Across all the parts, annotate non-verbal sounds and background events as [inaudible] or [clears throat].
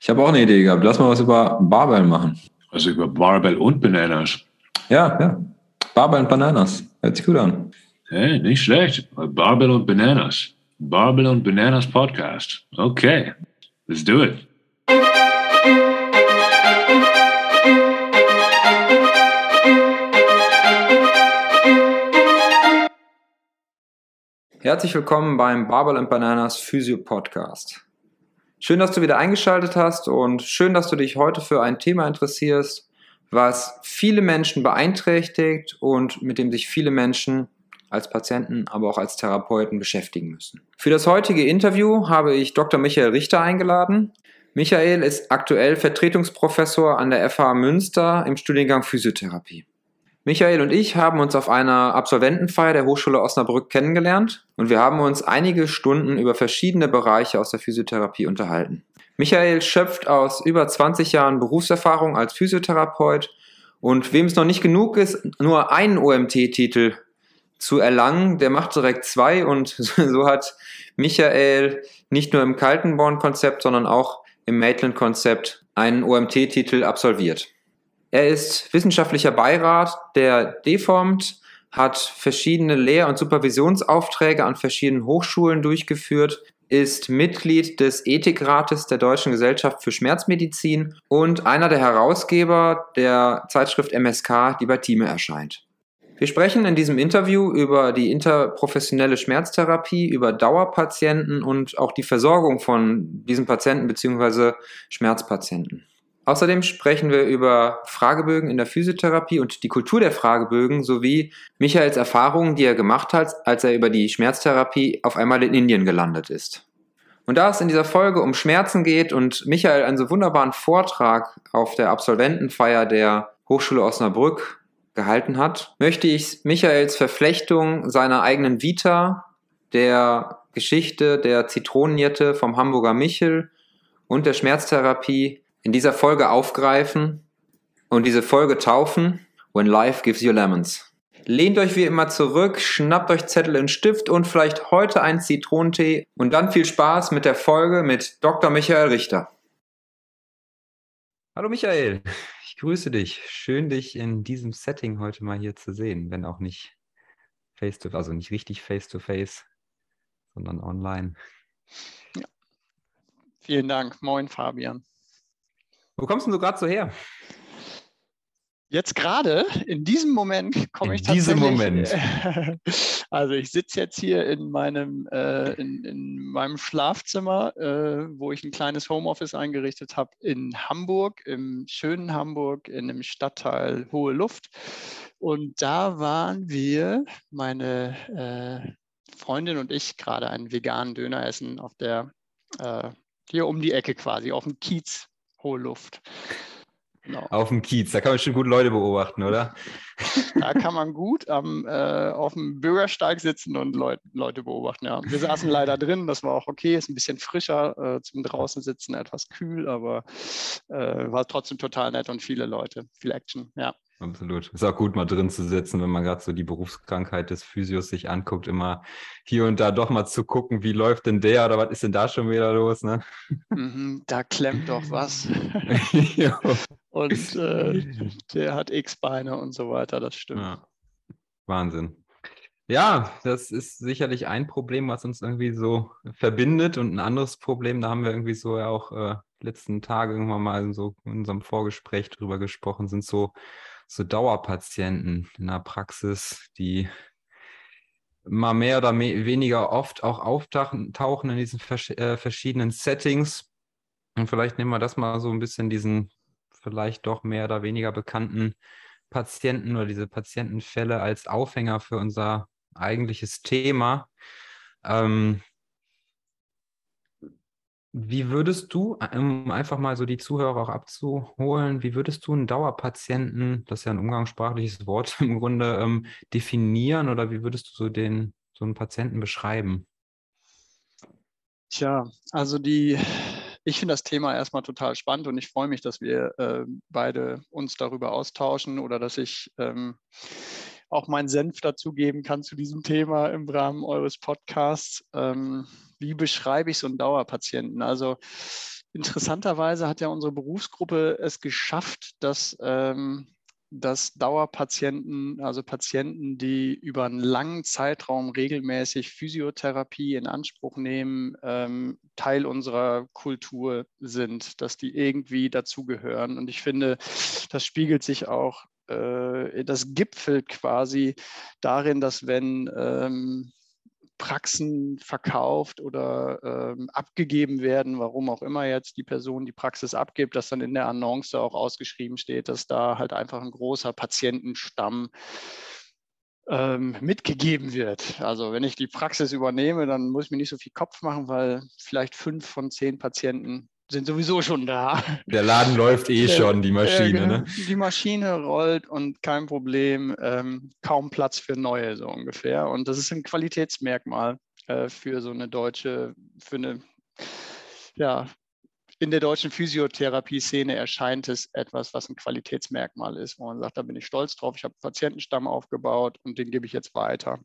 Ich habe auch eine Idee gehabt. Lass mal was über Barbell machen. Also über Barbell und Bananas. Ja, ja. Barbell und Bananas. Hört sich gut an. Hey, nicht schlecht. Barbell und Bananas. Barbell und Bananas Podcast. Okay, let's do it. Herzlich willkommen beim Barbell and Bananas Physio Podcast. Schön, dass du wieder eingeschaltet hast und schön, dass du dich heute für ein Thema interessierst, was viele Menschen beeinträchtigt und mit dem sich viele Menschen als Patienten, aber auch als Therapeuten beschäftigen müssen. Für das heutige Interview habe ich Dr. Michael Richter eingeladen. Michael ist aktuell Vertretungsprofessor an der FH Münster im Studiengang Physiotherapie. Michael und ich haben uns auf einer Absolventenfeier der Hochschule Osnabrück kennengelernt und wir haben uns einige Stunden über verschiedene Bereiche aus der Physiotherapie unterhalten. Michael schöpft aus über 20 Jahren Berufserfahrung als Physiotherapeut und wem es noch nicht genug ist, nur einen OMT-Titel zu erlangen, der macht direkt zwei und [laughs] so hat Michael nicht nur im Kaltenborn-Konzept, sondern auch im Maitland-Konzept einen OMT-Titel absolviert. Er ist wissenschaftlicher Beirat der DEFOMT, hat verschiedene Lehr- und Supervisionsaufträge an verschiedenen Hochschulen durchgeführt, ist Mitglied des Ethikrates der Deutschen Gesellschaft für Schmerzmedizin und einer der Herausgeber der Zeitschrift MSK, die bei Time erscheint. Wir sprechen in diesem Interview über die interprofessionelle Schmerztherapie, über Dauerpatienten und auch die Versorgung von diesen Patienten bzw. Schmerzpatienten. Außerdem sprechen wir über Fragebögen in der Physiotherapie und die Kultur der Fragebögen sowie Michaels Erfahrungen, die er gemacht hat, als er über die Schmerztherapie auf einmal in Indien gelandet ist. Und da es in dieser Folge um Schmerzen geht und Michael einen so wunderbaren Vortrag auf der Absolventenfeier der Hochschule Osnabrück gehalten hat, möchte ich Michaels Verflechtung seiner eigenen Vita, der Geschichte der Zitronenjette vom Hamburger Michel und der Schmerztherapie in dieser Folge aufgreifen und diese Folge taufen When Life Gives You Lemons. Lehnt euch wie immer zurück, schnappt euch Zettel und Stift und vielleicht heute einen Zitronentee und dann viel Spaß mit der Folge mit Dr. Michael Richter. Hallo Michael, ich grüße dich. Schön, dich in diesem Setting heute mal hier zu sehen, wenn auch nicht face to also nicht richtig face to face, sondern online. Ja. Vielen Dank. Moin, Fabian. Wo kommst du gerade so her? Jetzt gerade, in diesem Moment komme ich tatsächlich. In diesem Moment. [laughs] Also ich sitze jetzt hier in meinem, äh, in, in, meinem Schlafzimmer, äh, wo ich ein kleines Homeoffice eingerichtet habe in Hamburg, im schönen Hamburg, in dem Stadtteil Hohe Luft. Und da waren wir, meine äh, Freundin und ich, gerade einen veganen Döner essen auf der, äh, hier um die Ecke quasi, auf dem Kiez hohe Luft. Genau. Auf dem Kiez, da kann man schon gut Leute beobachten, oder? Da kann man gut am, äh, auf dem Bürgersteig sitzen und Leut, Leute beobachten. Ja. Wir saßen [laughs] leider drin, das war auch okay, ist ein bisschen frischer äh, zum draußen sitzen, etwas kühl, aber äh, war trotzdem total nett und viele Leute, viel Action, ja. Absolut. Ist auch gut, mal drin zu sitzen, wenn man gerade so die Berufskrankheit des Physios sich anguckt, immer hier und da doch mal zu gucken, wie läuft denn der oder was ist denn da schon wieder los, ne? Mhm, da klemmt doch was. [laughs] und äh, [laughs] der hat X-Beine und so weiter, das stimmt. Ja. Wahnsinn. Ja, das ist sicherlich ein Problem, was uns irgendwie so verbindet und ein anderes Problem, da haben wir irgendwie so ja auch äh, letzten Tage irgendwann mal so in unserem Vorgespräch drüber gesprochen, sind so so Dauerpatienten in der Praxis, die mal mehr oder weniger oft auch auftauchen in diesen vers äh, verschiedenen Settings. Und vielleicht nehmen wir das mal so ein bisschen diesen vielleicht doch mehr oder weniger bekannten Patienten oder diese Patientenfälle als Aufhänger für unser eigentliches Thema. Ähm, wie würdest du, um einfach mal so die Zuhörer auch abzuholen, wie würdest du einen Dauerpatienten, das ist ja ein umgangssprachliches Wort [laughs] im Grunde, ähm, definieren oder wie würdest du so den, so einen Patienten beschreiben? Tja, also die, ich finde das Thema erstmal total spannend und ich freue mich, dass wir äh, beide uns darüber austauschen oder dass ich ähm, auch meinen Senf dazugeben kann zu diesem Thema im Rahmen eures Podcasts. Ähm, wie beschreibe ich so einen Dauerpatienten? Also interessanterweise hat ja unsere Berufsgruppe es geschafft, dass ähm, dass Dauerpatienten, also Patienten, die über einen langen Zeitraum regelmäßig Physiotherapie in Anspruch nehmen, ähm, Teil unserer Kultur sind, dass die irgendwie dazugehören. Und ich finde, das spiegelt sich auch, äh, das gipfelt quasi darin, dass wenn ähm, Praxen verkauft oder ähm, abgegeben werden, warum auch immer jetzt die Person die Praxis abgibt, dass dann in der Annonce auch ausgeschrieben steht, dass da halt einfach ein großer Patientenstamm ähm, mitgegeben wird. Also wenn ich die Praxis übernehme, dann muss ich mir nicht so viel Kopf machen, weil vielleicht fünf von zehn Patienten sind sowieso schon da. Der Laden läuft eh schon, die Maschine. Ne? Die Maschine rollt und kein Problem, ähm, kaum Platz für neue, so ungefähr. Und das ist ein Qualitätsmerkmal äh, für so eine deutsche, für eine, ja, in der deutschen Physiotherapie-Szene erscheint es etwas, was ein Qualitätsmerkmal ist, wo man sagt, da bin ich stolz drauf, ich habe einen Patientenstamm aufgebaut und den gebe ich jetzt weiter.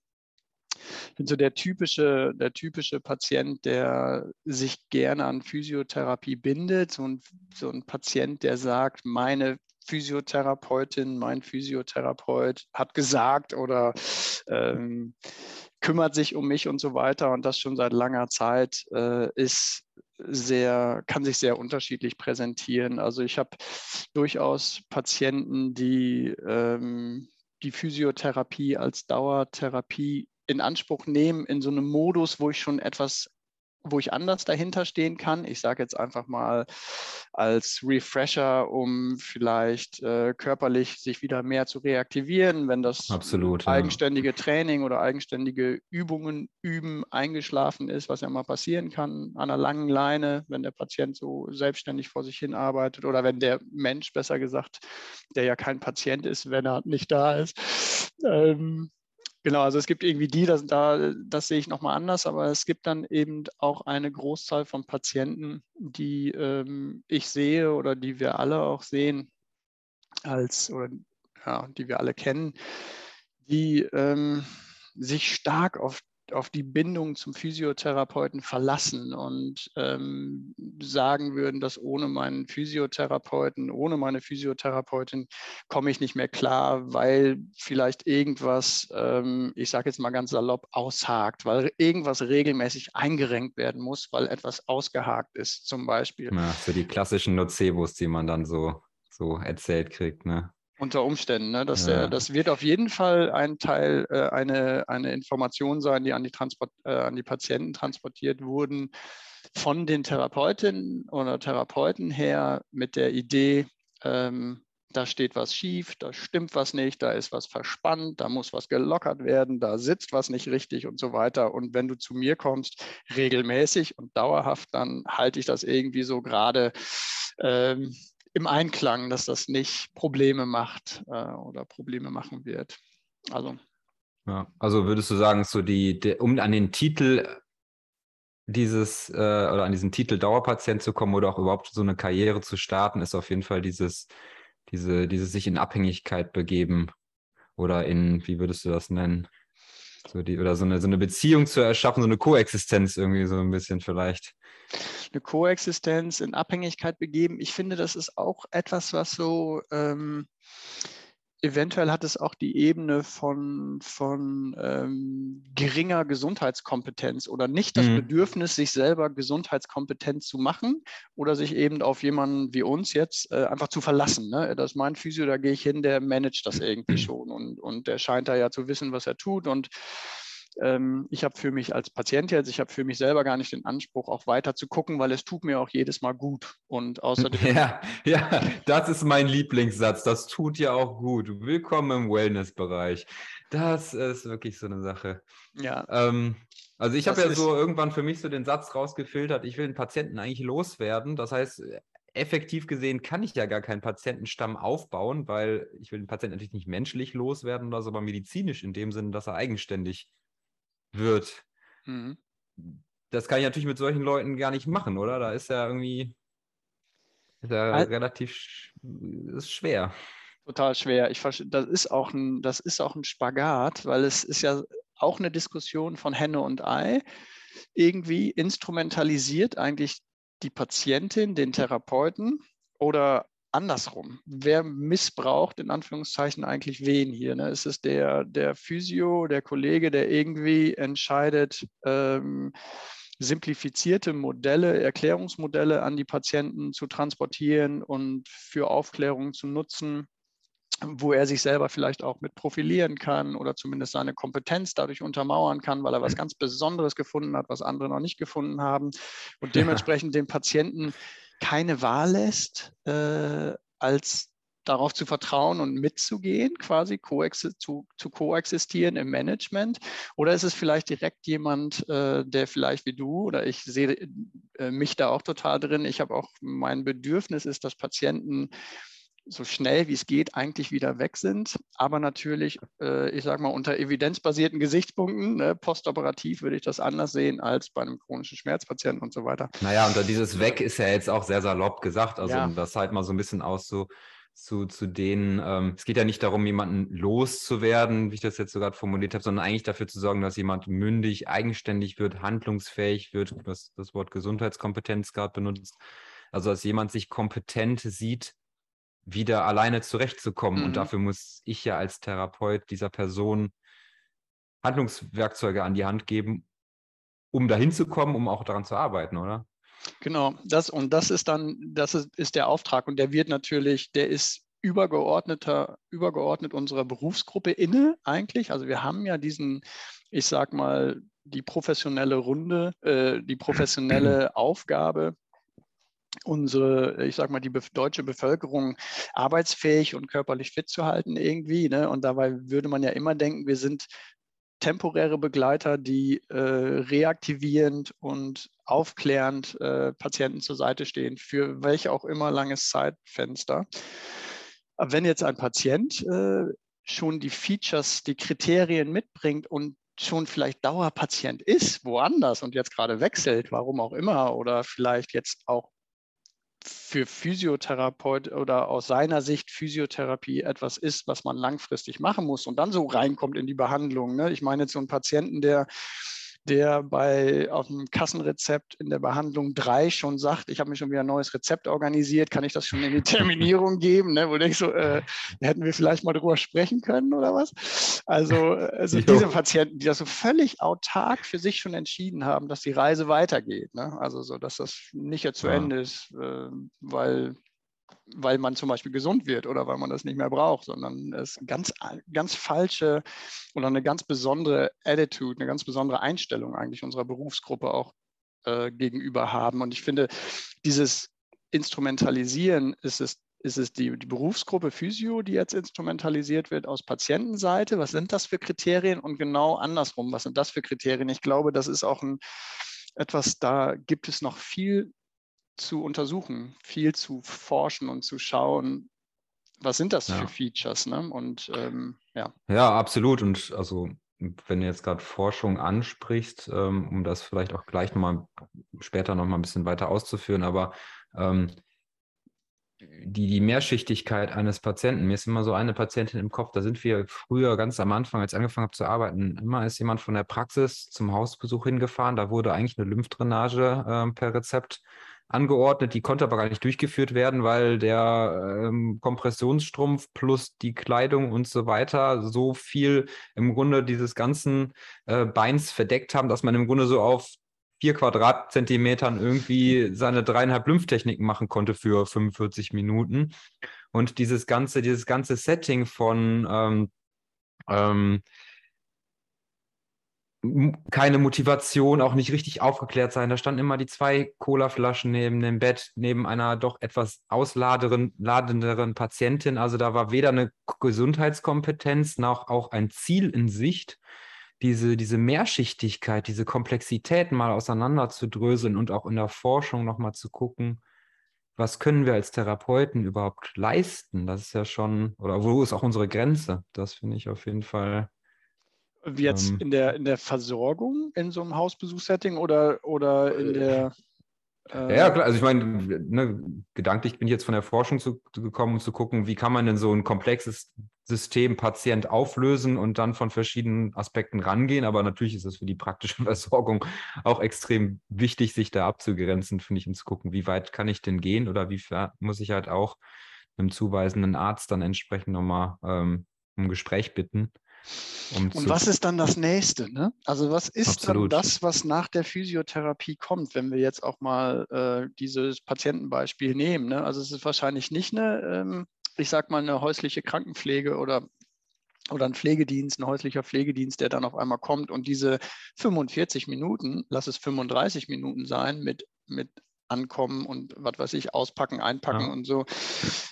Ich bin so der typische, der typische Patient, der sich gerne an Physiotherapie bindet. So ein, so ein Patient, der sagt, meine Physiotherapeutin, mein Physiotherapeut hat gesagt oder ähm, kümmert sich um mich und so weiter und das schon seit langer Zeit äh, ist sehr, kann sich sehr unterschiedlich präsentieren. Also ich habe durchaus Patienten, die ähm, die Physiotherapie als Dauertherapie in Anspruch nehmen in so einem Modus, wo ich schon etwas, wo ich anders dahinter stehen kann. Ich sage jetzt einfach mal als Refresher, um vielleicht äh, körperlich sich wieder mehr zu reaktivieren, wenn das Absolut, eigenständige ja. Training oder eigenständige Übungen üben eingeschlafen ist, was ja mal passieren kann an einer langen Leine, wenn der Patient so selbstständig vor sich hin arbeitet oder wenn der Mensch, besser gesagt, der ja kein Patient ist, wenn er nicht da ist. Ähm, Genau, also es gibt irgendwie die, das, da, das sehe ich nochmal anders, aber es gibt dann eben auch eine Großzahl von Patienten, die ähm, ich sehe oder die wir alle auch sehen, als oder ja, die wir alle kennen, die ähm, sich stark auf auf die Bindung zum Physiotherapeuten verlassen und ähm, sagen würden, dass ohne meinen Physiotherapeuten, ohne meine Physiotherapeutin komme ich nicht mehr klar, weil vielleicht irgendwas, ähm, ich sage jetzt mal ganz salopp, aushakt, weil irgendwas regelmäßig eingerenkt werden muss, weil etwas ausgehakt ist, zum Beispiel. Ja, für die klassischen Nocebos, die man dann so, so erzählt kriegt, ne? Unter Umständen. Ne? Das, ja. das wird auf jeden Fall ein Teil, äh, eine, eine Information sein, die an die, Transport, äh, an die Patienten transportiert wurden von den Therapeutinnen oder Therapeuten her mit der Idee, ähm, da steht was schief, da stimmt was nicht, da ist was verspannt, da muss was gelockert werden, da sitzt was nicht richtig und so weiter. Und wenn du zu mir kommst, regelmäßig und dauerhaft, dann halte ich das irgendwie so gerade ähm, im Einklang, dass das nicht Probleme macht äh, oder Probleme machen wird. Also. Ja, also würdest du sagen, so die, die um an den Titel dieses äh, oder an diesen Titel Dauerpatient zu kommen oder auch überhaupt so eine Karriere zu starten, ist auf jeden Fall dieses, diese, dieses sich in Abhängigkeit begeben oder in, wie würdest du das nennen? So die, oder so eine, so eine Beziehung zu erschaffen, so eine Koexistenz irgendwie so ein bisschen vielleicht eine Koexistenz in Abhängigkeit begeben. Ich finde, das ist auch etwas, was so ähm, eventuell hat es auch die Ebene von, von ähm, geringer Gesundheitskompetenz oder nicht das mhm. Bedürfnis, sich selber gesundheitskompetent zu machen oder sich eben auf jemanden wie uns jetzt äh, einfach zu verlassen. Ne? Das ist mein Physio, da gehe ich hin, der managt das irgendwie schon und, und der scheint da ja zu wissen, was er tut und ähm, ich habe für mich als Patient jetzt, ich habe für mich selber gar nicht den Anspruch, auch weiter zu gucken, weil es tut mir auch jedes Mal gut. Und außerdem. [laughs] Ja, ja, das ist mein Lieblingssatz. Das tut ja auch gut. Willkommen im Wellness-Bereich. Das ist wirklich so eine Sache. Ja. Ähm, also ich habe ja so irgendwann für mich so den Satz rausgefiltert, ich will den Patienten eigentlich loswerden. Das heißt, effektiv gesehen kann ich ja gar keinen Patientenstamm aufbauen, weil ich will den Patienten natürlich nicht menschlich loswerden oder so, aber medizinisch in dem Sinne, dass er eigenständig wird. Mhm. Das kann ich natürlich mit solchen Leuten gar nicht machen, oder? Da ist ja irgendwie ist ja also, relativ ist schwer. Total schwer. Ich das ist auch ein, das ist auch ein Spagat, weil es ist ja auch eine Diskussion von Henne und Ei. Irgendwie instrumentalisiert eigentlich die Patientin den Therapeuten oder andersrum? Wer missbraucht in Anführungszeichen eigentlich wen hier? Ne? Ist es der, der Physio, der Kollege, der irgendwie entscheidet, ähm, simplifizierte Modelle, Erklärungsmodelle an die Patienten zu transportieren und für Aufklärung zu nutzen? wo er sich selber vielleicht auch mit profilieren kann oder zumindest seine Kompetenz dadurch untermauern kann, weil er was ganz Besonderes gefunden hat, was andere noch nicht gefunden haben und dementsprechend dem Patienten keine Wahl lässt, äh, als darauf zu vertrauen und mitzugehen, quasi zu, zu koexistieren im Management? Oder ist es vielleicht direkt jemand, äh, der vielleicht wie du oder ich sehe äh, mich da auch total drin, ich habe auch mein Bedürfnis ist, dass Patienten so schnell wie es geht eigentlich wieder weg sind. Aber natürlich, äh, ich sage mal, unter evidenzbasierten Gesichtspunkten, ne, postoperativ würde ich das anders sehen als bei einem chronischen Schmerzpatienten und so weiter. Naja, und dieses Weg ist ja jetzt auch sehr salopp gesagt. Also ja. das halt mal so ein bisschen aus so zu, zu denen, ähm, es geht ja nicht darum, jemanden loszuwerden, wie ich das jetzt so gerade formuliert habe, sondern eigentlich dafür zu sorgen, dass jemand mündig, eigenständig wird, handlungsfähig wird, was das Wort Gesundheitskompetenz gerade benutzt. Also dass jemand sich kompetent sieht, wieder alleine zurechtzukommen. Mhm. Und dafür muss ich ja als Therapeut dieser Person Handlungswerkzeuge an die Hand geben, um dahin zu kommen, um auch daran zu arbeiten, oder? Genau, das und das ist dann, das ist, ist der Auftrag und der wird natürlich, der ist übergeordneter, übergeordnet unserer Berufsgruppe inne eigentlich. Also wir haben ja diesen, ich sag mal, die professionelle Runde, äh, die professionelle [clears throat] Aufgabe, unsere, ich sag mal, die deutsche Bevölkerung arbeitsfähig und körperlich fit zu halten irgendwie. Ne? Und dabei würde man ja immer denken, wir sind temporäre Begleiter, die äh, reaktivierend und aufklärend äh, Patienten zur Seite stehen, für welche auch immer langes Zeitfenster. Wenn jetzt ein Patient äh, schon die Features, die Kriterien mitbringt und schon vielleicht Dauerpatient ist, woanders und jetzt gerade wechselt, warum auch immer, oder vielleicht jetzt auch für Physiotherapeut oder aus seiner Sicht Physiotherapie etwas ist, was man langfristig machen muss und dann so reinkommt in die Behandlung. Ne? Ich meine jetzt so einen Patienten, der der bei auf dem Kassenrezept in der Behandlung 3 schon sagt, ich habe mir schon wieder ein neues Rezept organisiert, kann ich das schon in die Terminierung geben? Ne? Wo denke ich so, äh, hätten wir vielleicht mal drüber sprechen können oder was? Also, also diese Patienten, die das so völlig autark für sich schon entschieden haben, dass die Reise weitergeht. Ne? Also so, dass das nicht jetzt zu ja. Ende ist, äh, weil weil man zum Beispiel gesund wird oder weil man das nicht mehr braucht, sondern es ist ganz, ganz falsche oder eine ganz besondere Attitude, eine ganz besondere Einstellung eigentlich unserer Berufsgruppe auch äh, gegenüber haben. Und ich finde, dieses Instrumentalisieren ist es, ist es die, die Berufsgruppe Physio, die jetzt instrumentalisiert wird aus Patientenseite. Was sind das für Kriterien? Und genau andersrum, was sind das für Kriterien? Ich glaube, das ist auch ein, etwas, da gibt es noch viel zu untersuchen, viel zu forschen und zu schauen, was sind das ja. für Features, ne? Und ähm, ja. Ja, absolut. Und also wenn du jetzt gerade Forschung ansprichst, ähm, um das vielleicht auch gleich nochmal später nochmal ein bisschen weiter auszuführen, aber ähm, die, die Mehrschichtigkeit eines Patienten, mir ist immer so eine Patientin im Kopf, da sind wir früher ganz am Anfang, als ich angefangen habe zu arbeiten, immer ist jemand von der Praxis zum Hausbesuch hingefahren, da wurde eigentlich eine Lymphdrainage äh, per Rezept angeordnet, die konnte aber gar nicht durchgeführt werden, weil der ähm, Kompressionsstrumpf plus die Kleidung und so weiter so viel im Grunde dieses ganzen äh, Beins verdeckt haben, dass man im Grunde so auf vier Quadratzentimetern irgendwie seine dreieinhalb Lymphtechniken machen konnte für 45 Minuten. Und dieses ganze, dieses ganze Setting von ähm, ähm, keine Motivation, auch nicht richtig aufgeklärt sein. Da standen immer die zwei Colaflaschen neben dem Bett, neben einer doch etwas ausladenderen Patientin. Also da war weder eine Gesundheitskompetenz noch auch ein Ziel in Sicht. Diese, diese Mehrschichtigkeit, diese Komplexität mal auseinanderzudröseln und auch in der Forschung nochmal zu gucken, was können wir als Therapeuten überhaupt leisten? Das ist ja schon, oder wo ist auch unsere Grenze? Das finde ich auf jeden Fall Jetzt ähm, in, der, in der Versorgung in so einem Hausbesuchssetting oder, oder in der. Äh, ja, klar. Also ich meine, ne, gedanklich bin ich jetzt von der Forschung zu, gekommen, um zu gucken, wie kann man denn so ein komplexes System Patient auflösen und dann von verschiedenen Aspekten rangehen. Aber natürlich ist es für die praktische [laughs] Versorgung auch extrem wichtig, sich da abzugrenzen, finde ich, und zu gucken, wie weit kann ich denn gehen oder wie muss ich halt auch einem zuweisenden Arzt dann entsprechend nochmal ähm, um Gespräch bitten. Um und was ist dann das nächste? Ne? Also was ist Absolut. dann das, was nach der Physiotherapie kommt, wenn wir jetzt auch mal äh, dieses Patientenbeispiel nehmen? Ne? Also es ist wahrscheinlich nicht eine, ähm, ich sag mal, eine häusliche Krankenpflege oder oder ein Pflegedienst, ein häuslicher Pflegedienst, der dann auf einmal kommt und diese 45 Minuten, lass es 35 Minuten sein, mit, mit ankommen und was weiß ich, auspacken, einpacken ja. und so.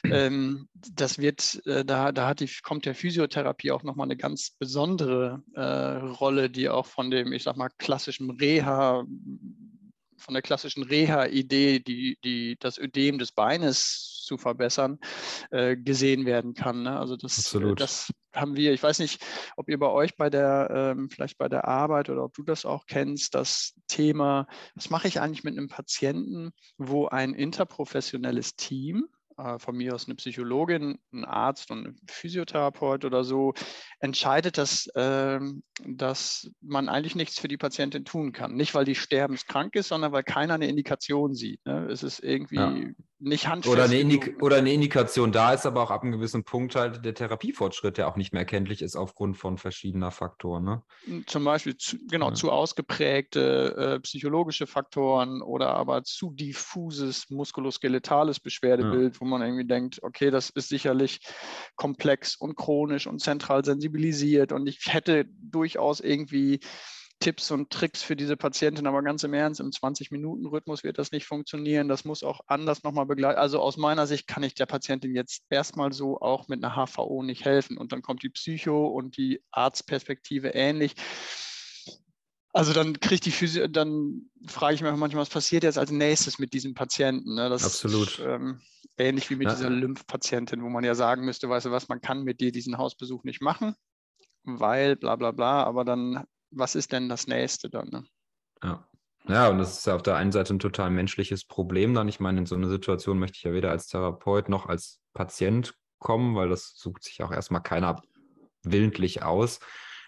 Ähm, das wird, äh, da, da hat die, kommt der Physiotherapie auch nochmal eine ganz besondere äh, Rolle, die auch von dem, ich sag mal, klassischen Reha, von der klassischen Reha-Idee, die, die, das Ödem des Beines zu verbessern, äh, gesehen werden kann. Ne? Also das, Absolut. das haben wir, ich weiß nicht, ob ihr bei euch bei der, ähm, vielleicht bei der Arbeit oder ob du das auch kennst, das Thema, was mache ich eigentlich mit einem Patienten, wo ein interprofessionelles Team äh, von mir aus eine Psychologin, ein Arzt und ein Physiotherapeut oder so, entscheidet, dass, äh, dass man eigentlich nichts für die Patientin tun kann. Nicht, weil die sterbenskrank ist, sondern weil keiner eine Indikation sieht. Ne? Es ist irgendwie ja. Nicht handfest. Oder eine, Indik oder eine Indikation da ist, aber auch ab einem gewissen Punkt halt der Therapiefortschritt, der auch nicht mehr erkenntlich ist aufgrund von verschiedener Faktoren. Ne? Zum Beispiel, zu, genau, ja. zu ausgeprägte äh, psychologische Faktoren oder aber zu diffuses muskuloskeletales Beschwerdebild, ja. wo man irgendwie denkt, okay, das ist sicherlich komplex und chronisch und zentral sensibilisiert und ich hätte durchaus irgendwie Tipps und Tricks für diese Patientin, aber ganz im Ernst, im 20-Minuten-Rhythmus wird das nicht funktionieren. Das muss auch anders nochmal begleiten. Also aus meiner Sicht kann ich der Patientin jetzt erstmal so auch mit einer HVO nicht helfen. Und dann kommt die Psycho und die Arztperspektive ähnlich. Also dann kriegt die Physio, dann frage ich mich manchmal, was passiert jetzt als nächstes mit diesem Patienten? Ne? Das Absolut. Ist, ähm, ähnlich wie mit ja. dieser Lymphpatientin, wo man ja sagen müsste, weißt du was, man kann mit dir diesen Hausbesuch nicht machen, weil bla bla bla, aber dann was ist denn das nächste dann? Ne? Ja. Ja, und das ist ja auf der einen Seite ein total menschliches Problem dann. Ich meine, in so eine Situation möchte ich ja weder als Therapeut noch als Patient kommen, weil das sucht sich auch erstmal keiner willentlich aus.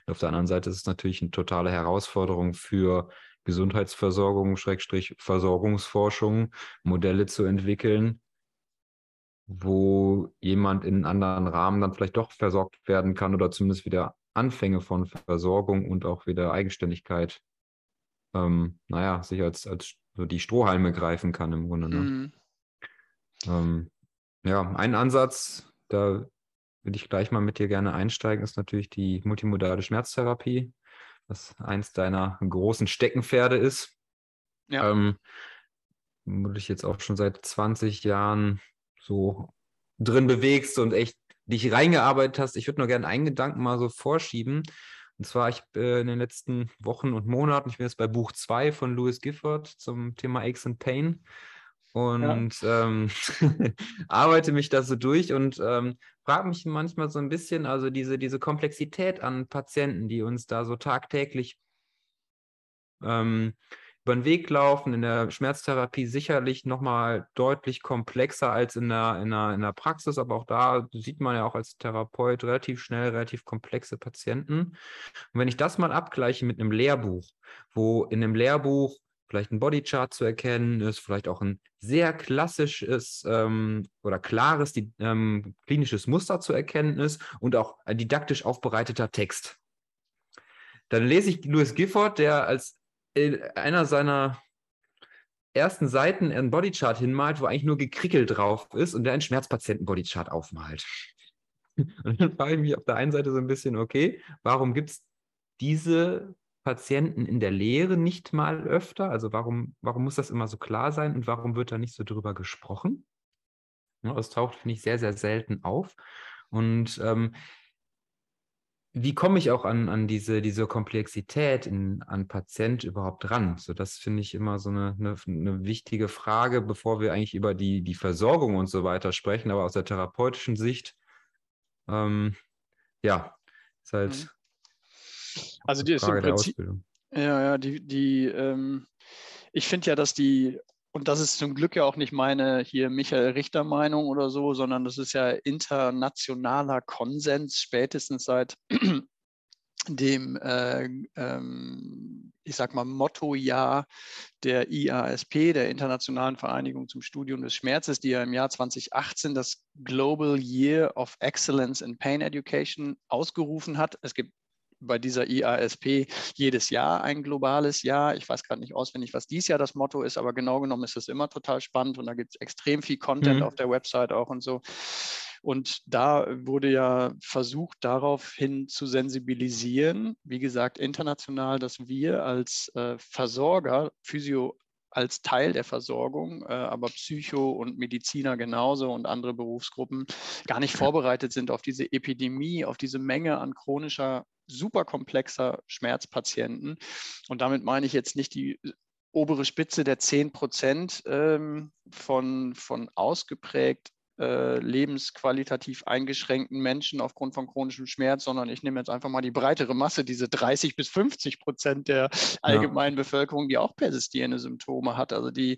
Auf der anderen Seite ist es natürlich eine totale Herausforderung für Gesundheitsversorgung, Schrägstrich Versorgungsforschung, Modelle zu entwickeln, wo jemand in einem anderen Rahmen dann vielleicht doch versorgt werden kann oder zumindest wieder Anfänge von Versorgung und auch wieder Eigenständigkeit, ähm, naja, sich als, als so die Strohhalme greifen kann im Grunde. Ne? Mhm. Ähm, ja, ein Ansatz, da würde ich gleich mal mit dir gerne einsteigen, ist natürlich die multimodale Schmerztherapie, was eins deiner großen Steckenpferde ist. Ja. Ähm, wo du dich jetzt auch schon seit 20 Jahren so drin bewegst und echt dich reingearbeitet hast. Ich würde nur gerne einen Gedanken mal so vorschieben. Und zwar, ich äh, in den letzten Wochen und Monaten, ich bin jetzt bei Buch 2 von Louis Gifford zum Thema Aches and Pain und ja. ähm, [laughs] arbeite mich da so durch und ähm, frage mich manchmal so ein bisschen, also diese, diese Komplexität an Patienten, die uns da so tagtäglich ähm, über den Weg laufen, in der Schmerztherapie sicherlich nochmal deutlich komplexer als in der, in, der, in der Praxis, aber auch da sieht man ja auch als Therapeut relativ schnell relativ komplexe Patienten. Und wenn ich das mal abgleiche mit einem Lehrbuch, wo in einem Lehrbuch vielleicht ein Bodychart zu erkennen ist, vielleicht auch ein sehr klassisches ähm, oder klares die, ähm, klinisches Muster zu erkennen ist und auch ein didaktisch aufbereiteter Text. Dann lese ich Louis Gifford, der als in einer seiner ersten Seiten einen Bodychart hinmalt, wo eigentlich nur gekrickelt drauf ist und der einen Schmerzpatienten-Bodychart aufmalt. Und dann frage ich mich auf der einen Seite so ein bisschen, okay, warum gibt es diese Patienten in der Lehre nicht mal öfter? Also warum, warum muss das immer so klar sein und warum wird da nicht so drüber gesprochen? Das taucht, finde ich, sehr, sehr selten auf. Und ähm, wie komme ich auch an, an diese, diese Komplexität in, an Patient überhaupt ran? So, das finde ich immer so eine, eine, eine, wichtige Frage, bevor wir eigentlich über die, die Versorgung und so weiter sprechen, aber aus der therapeutischen Sicht, ähm, ja, ist halt. Mhm. Also die ist im Prinzip, Ja, ja, die, die, ähm, ich finde ja, dass die und das ist zum Glück ja auch nicht meine hier Michael Richter Meinung oder so, sondern das ist ja internationaler Konsens, spätestens seit [clears throat] dem, äh, ähm, ich sag mal, Mottojahr der IASP, der Internationalen Vereinigung zum Studium des Schmerzes, die ja im Jahr 2018 das Global Year of Excellence in Pain Education ausgerufen hat. Es gibt bei dieser IASP jedes Jahr ein globales Jahr. Ich weiß gerade nicht auswendig, was dieses Jahr das Motto ist, aber genau genommen ist es immer total spannend und da gibt es extrem viel Content mhm. auf der Website auch und so. Und da wurde ja versucht, daraufhin zu sensibilisieren, wie gesagt, international, dass wir als äh, Versorger, Physio als Teil der Versorgung, äh, aber Psycho und Mediziner genauso und andere Berufsgruppen gar nicht vorbereitet sind auf diese Epidemie, auf diese Menge an chronischer, superkomplexer Schmerzpatienten. Und damit meine ich jetzt nicht die obere Spitze der 10 Prozent ähm, von, von ausgeprägt äh, lebensqualitativ eingeschränkten Menschen aufgrund von chronischem Schmerz, sondern ich nehme jetzt einfach mal die breitere Masse, diese 30 bis 50 Prozent der [laughs] allgemeinen ja. Bevölkerung, die auch persistierende Symptome hat. Also die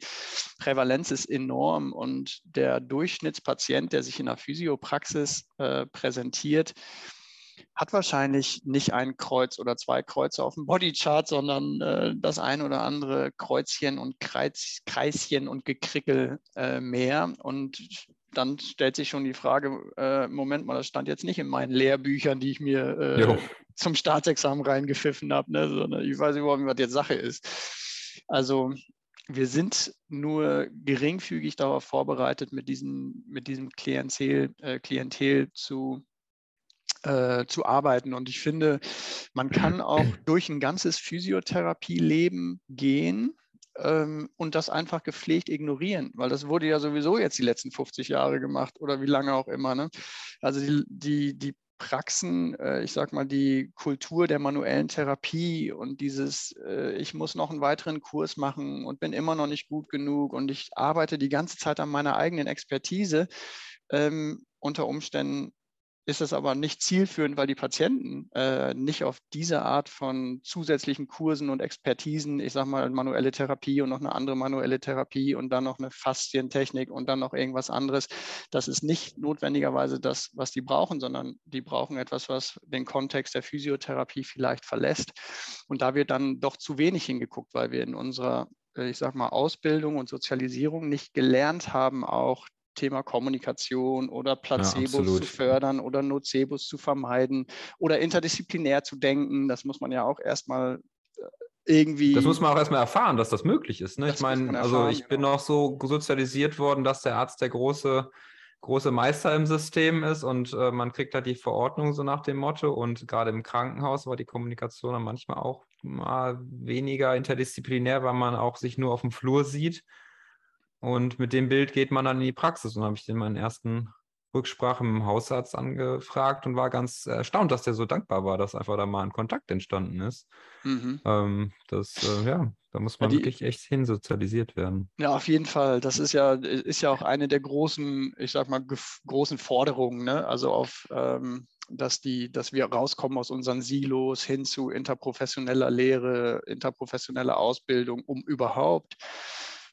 Prävalenz ist enorm und der Durchschnittspatient, der sich in der Physiopraxis äh, präsentiert, hat wahrscheinlich nicht ein Kreuz oder zwei Kreuze auf dem Bodychart, sondern äh, das ein oder andere Kreuzchen und Kreis, Kreischen und Gekrickel äh, mehr. Und dann stellt sich schon die Frage, äh, Moment mal, das stand jetzt nicht in meinen Lehrbüchern, die ich mir äh, zum Staatsexamen reingepfiffen habe, ne, sondern ich weiß überhaupt nicht, was jetzt Sache ist. Also wir sind nur geringfügig darauf vorbereitet, mit, diesen, mit diesem Klientel, äh, Klientel zu, äh, zu arbeiten. Und ich finde, man kann auch [clears throat] durch ein ganzes Physiotherapieleben gehen ähm, und das einfach gepflegt ignorieren, weil das wurde ja sowieso jetzt die letzten 50 Jahre gemacht oder wie lange auch immer. Ne? Also die, die, die Praxen, äh, ich sag mal, die Kultur der manuellen Therapie und dieses, äh, ich muss noch einen weiteren Kurs machen und bin immer noch nicht gut genug und ich arbeite die ganze Zeit an meiner eigenen Expertise, ähm, unter Umständen ist es aber nicht zielführend, weil die Patienten äh, nicht auf diese Art von zusätzlichen Kursen und Expertisen, ich sage mal manuelle Therapie und noch eine andere manuelle Therapie und dann noch eine Faszientechnik und dann noch irgendwas anderes, das ist nicht notwendigerweise das, was die brauchen, sondern die brauchen etwas, was den Kontext der Physiotherapie vielleicht verlässt. Und da wird dann doch zu wenig hingeguckt, weil wir in unserer äh, ich sage mal, Ausbildung und Sozialisierung nicht gelernt haben, auch Thema Kommunikation oder Placebos ja, zu fördern oder Nocebos zu vermeiden oder interdisziplinär zu denken. Das muss man ja auch erstmal äh, irgendwie. Das muss man auch erstmal erfahren, dass das möglich ist. Ne? Ich meine, also ich genau. bin auch so sozialisiert worden, dass der Arzt der große große Meister im System ist und äh, man kriegt halt die Verordnung so nach dem Motto und gerade im Krankenhaus war die Kommunikation dann manchmal auch mal weniger interdisziplinär, weil man auch sich nur auf dem Flur sieht und mit dem Bild geht man dann in die Praxis. Und habe ich den meinen ersten Rücksprache mit dem Hausarzt angefragt und war ganz erstaunt, dass der so dankbar war, dass einfach da mal ein Kontakt entstanden ist. Mhm. Ähm, das, äh, ja, da muss man ja, die, wirklich echt hinsozialisiert werden. Ja, auf jeden Fall. Das ist ja, ist ja auch eine der großen, ich sag mal, großen Forderungen, ne? Also auf ähm, dass, die, dass wir rauskommen aus unseren Silos hin zu interprofessioneller Lehre, interprofessioneller Ausbildung, um überhaupt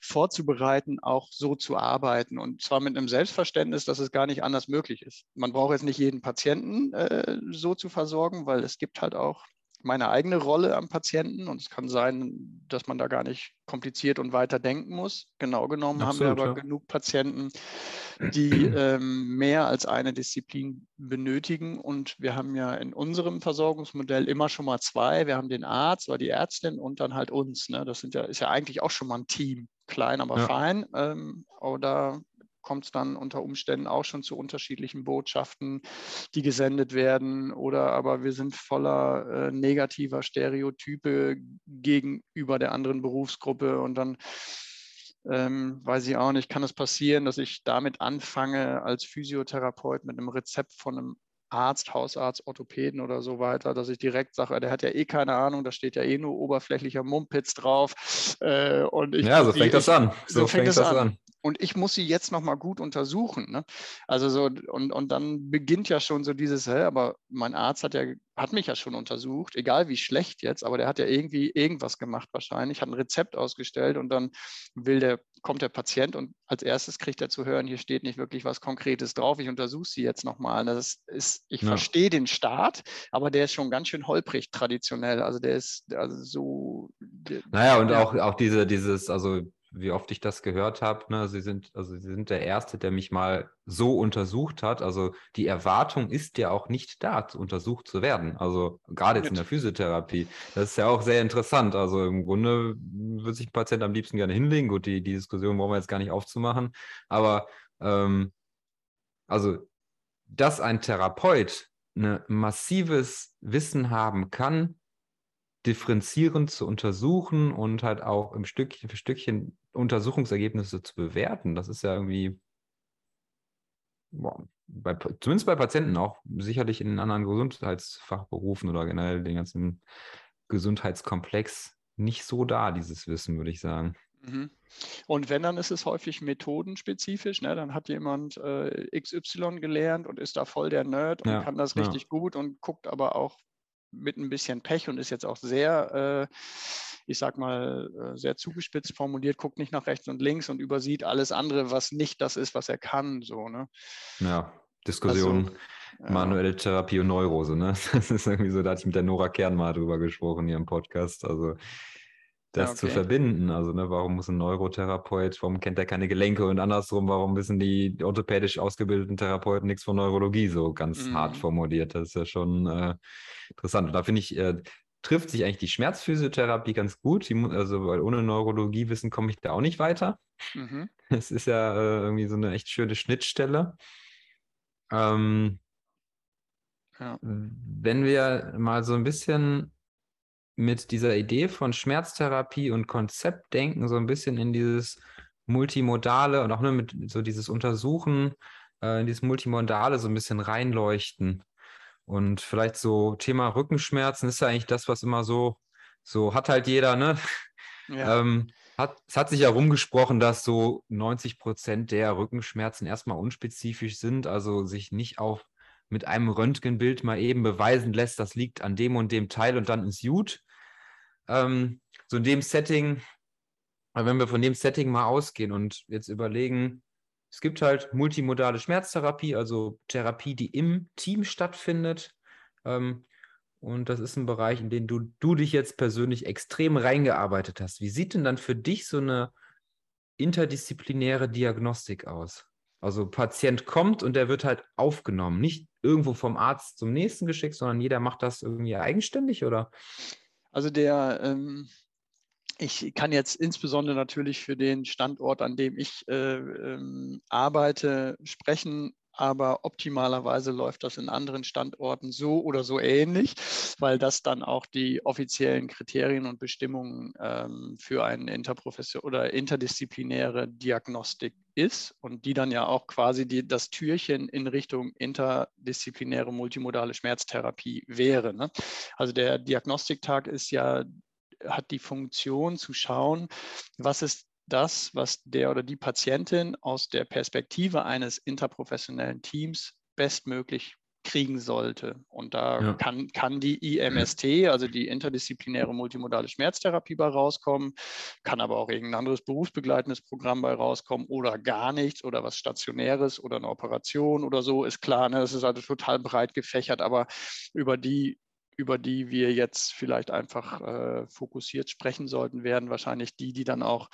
vorzubereiten, auch so zu arbeiten. Und zwar mit einem Selbstverständnis, dass es gar nicht anders möglich ist. Man braucht jetzt nicht jeden Patienten äh, so zu versorgen, weil es gibt halt auch meine eigene Rolle am Patienten und es kann sein, dass man da gar nicht kompliziert und weiter denken muss. Genau genommen Absolut, haben wir aber ja. genug Patienten, die [clears throat] ähm, mehr als eine Disziplin benötigen und wir haben ja in unserem Versorgungsmodell immer schon mal zwei. Wir haben den Arzt oder die Ärztin und dann halt uns. Ne? Das sind ja, ist ja eigentlich auch schon mal ein Team klein, aber ja. fein. Ähm, oder kommt es dann unter Umständen auch schon zu unterschiedlichen Botschaften, die gesendet werden. Oder aber wir sind voller äh, negativer Stereotype gegenüber der anderen Berufsgruppe und dann ähm, weiß ich auch nicht, kann es passieren, dass ich damit anfange, als Physiotherapeut mit einem Rezept von einem Arzt, Hausarzt, Orthopäden oder so weiter, dass ich direkt sage, der hat ja eh keine Ahnung, da steht ja eh nur oberflächlicher Mumpitz drauf. Äh, und ich, ja, so fängt die, das an. So, so fängt, fängt das an. an. Und ich muss sie jetzt nochmal gut untersuchen. Ne? Also so, und, und dann beginnt ja schon so dieses, hä, aber mein Arzt hat ja hat mich ja schon untersucht, egal wie schlecht jetzt, aber der hat ja irgendwie irgendwas gemacht wahrscheinlich, hat ein Rezept ausgestellt und dann will der, kommt der Patient und als erstes kriegt er zu hören, hier steht nicht wirklich was Konkretes drauf, ich untersuche sie jetzt nochmal. Das ist, ich ja. verstehe den Staat, aber der ist schon ganz schön holprig traditionell. Also der ist also so. Naja, und auch, auch diese, dieses, also wie oft ich das gehört habe. Ne? Sie sind, also Sie sind der Erste, der mich mal so untersucht hat. Also die Erwartung ist ja auch nicht da, untersucht zu werden. Also gerade jetzt in der Physiotherapie. Das ist ja auch sehr interessant. Also im Grunde würde sich ein Patient am liebsten gerne hinlegen. Gut, die, die Diskussion wollen wir jetzt gar nicht aufzumachen. Aber ähm, also, dass ein Therapeut ein massives Wissen haben kann, differenzierend zu untersuchen und halt auch im Stückchen für Stückchen Untersuchungsergebnisse zu bewerten. Das ist ja irgendwie, boah, bei, zumindest bei Patienten auch, sicherlich in anderen Gesundheitsfachberufen oder generell den ganzen Gesundheitskomplex nicht so da, dieses Wissen, würde ich sagen. Mhm. Und wenn, dann ist es häufig methodenspezifisch. Ne? Dann hat jemand äh, XY gelernt und ist da voll der Nerd und ja, kann das richtig ja. gut und guckt aber auch mit ein bisschen Pech und ist jetzt auch sehr, äh, ich sag mal, äh, sehr zugespitzt formuliert, guckt nicht nach rechts und links und übersieht alles andere, was nicht das ist, was er kann. So, ne? Ja, Diskussion, also, manuelle ja. Therapie und Neurose, ne? [laughs] Das ist irgendwie so, da hatte ich mit der Nora Kern mal drüber gesprochen hier im Podcast. Also das okay. zu verbinden. Also, ne, warum muss ein Neurotherapeut, warum kennt er keine Gelenke und andersrum, warum wissen die orthopädisch ausgebildeten Therapeuten nichts von Neurologie, so ganz mhm. hart formuliert. Das ist ja schon äh, interessant. Und da finde ich, äh, trifft sich eigentlich die Schmerzphysiotherapie ganz gut. Die, also, weil ohne Neurologiewissen komme ich da auch nicht weiter. Mhm. [laughs] Es ist ja äh, irgendwie so eine echt schöne Schnittstelle. Ähm, ja. Wenn wir mal so ein bisschen mit dieser Idee von Schmerztherapie und Konzeptdenken so ein bisschen in dieses Multimodale und auch nur mit so dieses Untersuchen, äh, in dieses Multimodale so ein bisschen reinleuchten. Und vielleicht so Thema Rückenschmerzen ist ja eigentlich das, was immer so, so hat halt jeder, ne? Ja. ähm, hat, es hat sich ja rumgesprochen, dass so 90 Prozent der Rückenschmerzen erstmal unspezifisch sind, also sich nicht auf mit einem Röntgenbild mal eben beweisen lässt, das liegt an dem und dem Teil und dann ist gut. Ähm, so in dem Setting, wenn wir von dem Setting mal ausgehen und jetzt überlegen, es gibt halt multimodale Schmerztherapie, also Therapie, die im Team stattfindet. Ähm, und das ist ein Bereich, in den du, du dich jetzt persönlich extrem reingearbeitet hast. Wie sieht denn dann für dich so eine interdisziplinäre Diagnostik aus? Also Patient kommt und der wird halt aufgenommen, nicht irgendwo vom Arzt zum nächsten geschickt, sondern jeder macht das irgendwie eigenständig oder? Also der, ähm, ich kann jetzt insbesondere natürlich für den Standort, an dem ich äh, ähm, arbeite, sprechen aber optimalerweise läuft das in anderen Standorten so oder so ähnlich, weil das dann auch die offiziellen Kriterien und Bestimmungen ähm, für eine interprofession oder interdisziplinäre Diagnostik ist und die dann ja auch quasi die, das Türchen in Richtung interdisziplinäre multimodale Schmerztherapie wäre. Ne? Also der Diagnostiktag ist ja hat die Funktion zu schauen, was ist das, was der oder die Patientin aus der Perspektive eines interprofessionellen Teams bestmöglich kriegen sollte. Und da ja. kann, kann die IMST, also die interdisziplinäre multimodale Schmerztherapie bei rauskommen, kann aber auch irgendein anderes berufsbegleitendes Programm bei rauskommen oder gar nichts oder was Stationäres oder eine Operation oder so, ist klar. Ne? Das ist also total breit gefächert, aber über die über die wir jetzt vielleicht einfach äh, fokussiert sprechen sollten, werden wahrscheinlich die, die dann auch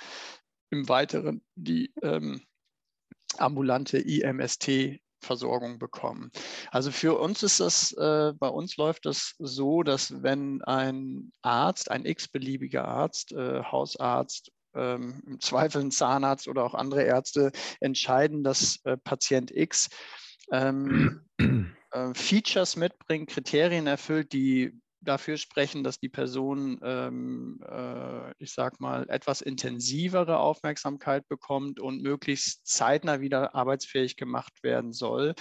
im Weiteren die ähm, ambulante IMST Versorgung bekommen. Also für uns ist das, äh, bei uns läuft das so, dass wenn ein Arzt, ein x-beliebiger Arzt, äh, Hausarzt, ähm, im Zweifel ein Zahnarzt oder auch andere Ärzte entscheiden, dass äh, Patient X ähm, [clears throat] äh, Features mitbringt, Kriterien erfüllt, die dafür sprechen, dass die Person, ähm, äh, ich sag mal, etwas intensivere Aufmerksamkeit bekommt und möglichst zeitnah wieder arbeitsfähig gemacht werden soll,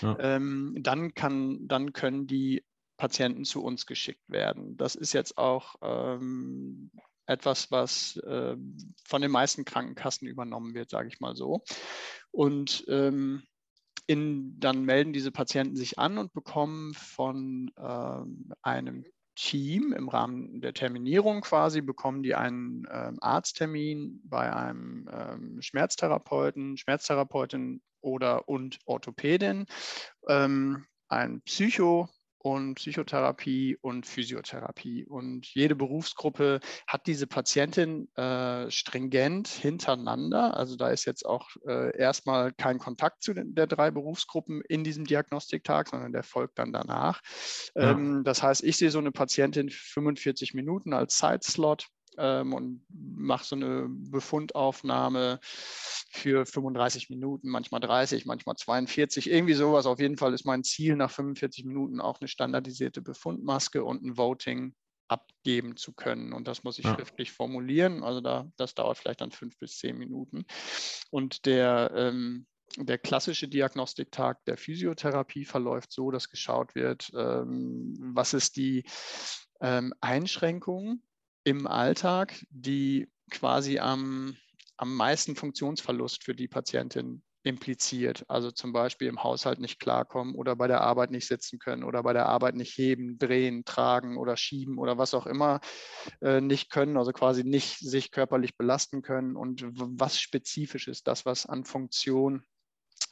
ja. ähm, dann, kann, dann können die Patienten zu uns geschickt werden. Das ist jetzt auch ähm, etwas, was äh, von den meisten Krankenkassen übernommen wird, sage ich mal so. Und ähm, in, dann melden diese Patienten sich an und bekommen von ähm, einem Team im Rahmen der Terminierung quasi, bekommen die einen ähm, Arzttermin bei einem ähm, Schmerztherapeuten, Schmerztherapeutin oder und Orthopädin, ähm, ein Psycho, und Psychotherapie und Physiotherapie. Und jede Berufsgruppe hat diese Patientin äh, stringent hintereinander. Also da ist jetzt auch äh, erstmal kein Kontakt zu den, der drei Berufsgruppen in diesem Diagnostiktag, sondern der folgt dann danach. Ja. Ähm, das heißt, ich sehe so eine Patientin 45 Minuten als Zeitslot ähm, und mache so eine Befundaufnahme für 35 Minuten, manchmal 30, manchmal 42, irgendwie sowas. Auf jeden Fall ist mein Ziel, nach 45 Minuten auch eine standardisierte Befundmaske und ein Voting abgeben zu können. Und das muss ich ja. schriftlich formulieren. Also da, das dauert vielleicht dann fünf bis zehn Minuten. Und der, ähm, der klassische Diagnostiktag der Physiotherapie verläuft so, dass geschaut wird, ähm, was ist die ähm, Einschränkung im Alltag, die quasi am, am meisten Funktionsverlust für die Patientin impliziert. Also zum Beispiel im Haushalt nicht klarkommen oder bei der Arbeit nicht sitzen können oder bei der Arbeit nicht heben, drehen, tragen oder schieben oder was auch immer äh, nicht können, also quasi nicht sich körperlich belasten können und was spezifisch ist, das, was an Funktion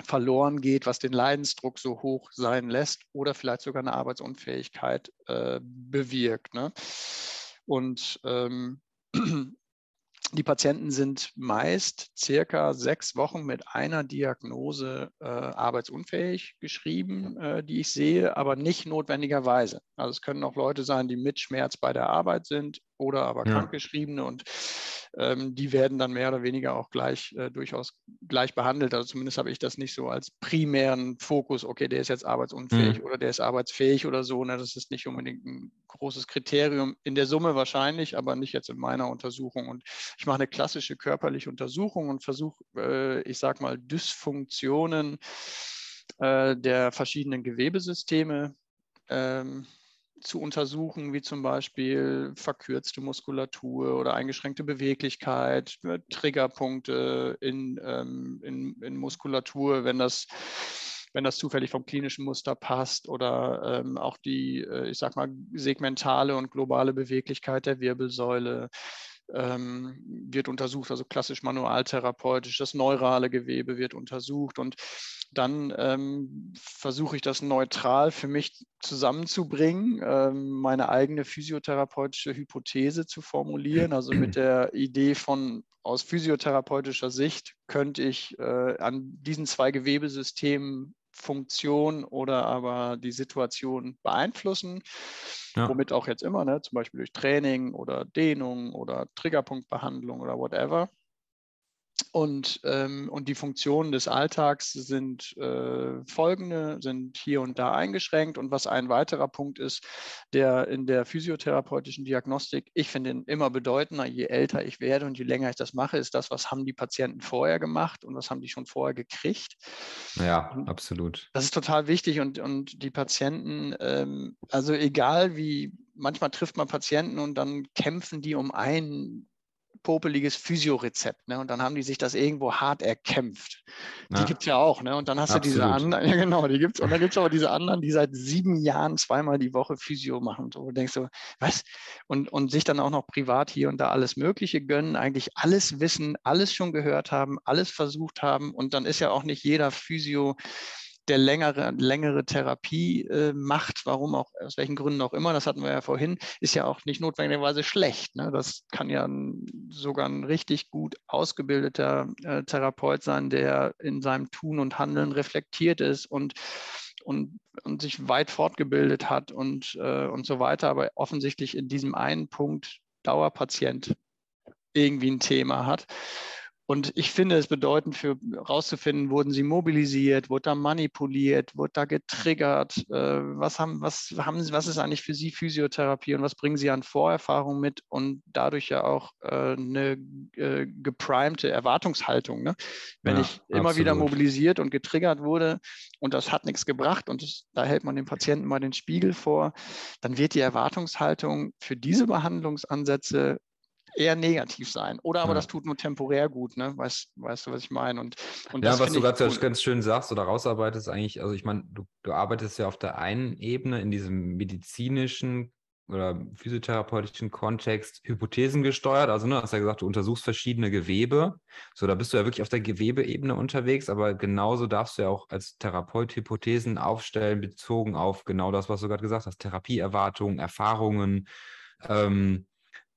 verloren geht, was den Leidensdruck so hoch sein lässt oder vielleicht sogar eine Arbeitsunfähigkeit äh, bewirkt. Ne? Und ähm, [clears throat] die Patienten sind meist circa sechs Wochen mit einer Diagnose äh, arbeitsunfähig geschrieben, äh, die ich sehe, aber nicht notwendigerweise. Also es können auch Leute sein, die mit Schmerz bei der Arbeit sind oder aber ja. krankgeschriebene und ähm, die werden dann mehr oder weniger auch gleich äh, durchaus gleich behandelt. Also zumindest habe ich das nicht so als primären Fokus, okay, der ist jetzt arbeitsunfähig mhm. oder der ist arbeitsfähig oder so. Ne? Das ist nicht unbedingt ein großes Kriterium. In der Summe wahrscheinlich, aber nicht jetzt in meiner Untersuchung. Und ich mache eine klassische körperliche Untersuchung und versuche, äh, ich sage mal, Dysfunktionen äh, der verschiedenen Gewebesysteme ähm, zu untersuchen, wie zum Beispiel verkürzte Muskulatur oder eingeschränkte Beweglichkeit, äh, Triggerpunkte in, ähm, in, in Muskulatur, wenn das wenn das zufällig vom klinischen Muster passt oder ähm, auch die, äh, ich sag mal, segmentale und globale Beweglichkeit der Wirbelsäule, wird untersucht, also klassisch manualtherapeutisch, das neurale Gewebe wird untersucht und dann ähm, versuche ich das neutral für mich zusammenzubringen, ähm, meine eigene physiotherapeutische Hypothese zu formulieren, also mit der Idee von aus physiotherapeutischer Sicht könnte ich äh, an diesen zwei Gewebesystemen Funktion oder aber die Situation beeinflussen, ja. womit auch jetzt immer, ne, zum Beispiel durch Training oder Dehnung oder Triggerpunktbehandlung oder whatever. Und, ähm, und die Funktionen des Alltags sind äh, folgende, sind hier und da eingeschränkt. Und was ein weiterer Punkt ist, der in der physiotherapeutischen Diagnostik, ich finde ihn immer bedeutender, je älter ich werde und je länger ich das mache, ist das, was haben die Patienten vorher gemacht und was haben die schon vorher gekriegt. Ja, absolut. Das ist total wichtig und, und die Patienten, ähm, also egal wie, manchmal trifft man Patienten und dann kämpfen die um ein popeliges Physiorezept. Ne? Und dann haben die sich das irgendwo hart erkämpft. Die gibt es ja auch. Ne? Und dann hast Absolut. du diese anderen, [laughs] ja genau, die gibt es. Und dann gibt es aber diese anderen, die seit sieben Jahren zweimal die Woche Physio machen. So, du denkst so, was? Und, und sich dann auch noch privat hier und da alles Mögliche gönnen, eigentlich alles wissen, alles schon gehört haben, alles versucht haben. Und dann ist ja auch nicht jeder Physio der längere, längere Therapie äh, macht, warum auch, aus welchen Gründen auch immer, das hatten wir ja vorhin, ist ja auch nicht notwendigerweise schlecht. Ne? Das kann ja ein, sogar ein richtig gut ausgebildeter äh, Therapeut sein, der in seinem Tun und Handeln reflektiert ist und und, und sich weit fortgebildet hat und, äh, und so weiter, aber offensichtlich in diesem einen Punkt Dauerpatient irgendwie ein Thema hat. Und ich finde es bedeutend für herauszufinden, wurden sie mobilisiert, wurde da manipuliert, wurde da getriggert, äh, was haben, was haben sie, was ist eigentlich für sie Physiotherapie und was bringen sie an Vorerfahrung mit und dadurch ja auch äh, eine äh, geprimte Erwartungshaltung. Ne? Wenn ja, ich immer absolut. wieder mobilisiert und getriggert wurde und das hat nichts gebracht und das, da hält man dem Patienten mal den Spiegel vor, dann wird die Erwartungshaltung für diese Behandlungsansätze eher negativ sein. Oder aber ja. das tut nur temporär gut, ne? Weißt, weißt du, was ich meine? Und, und ja, was du gerade cool. ganz schön sagst oder rausarbeitest, eigentlich, also ich meine, du, du arbeitest ja auf der einen Ebene in diesem medizinischen oder physiotherapeutischen Kontext Hypothesen gesteuert. Also, ne, hast ja gesagt, du untersuchst verschiedene Gewebe. So, da bist du ja wirklich auf der Gewebeebene unterwegs, aber genauso darfst du ja auch als Therapeut Hypothesen aufstellen, bezogen auf genau das, was du gerade gesagt hast, Therapieerwartungen, Erfahrungen, ähm,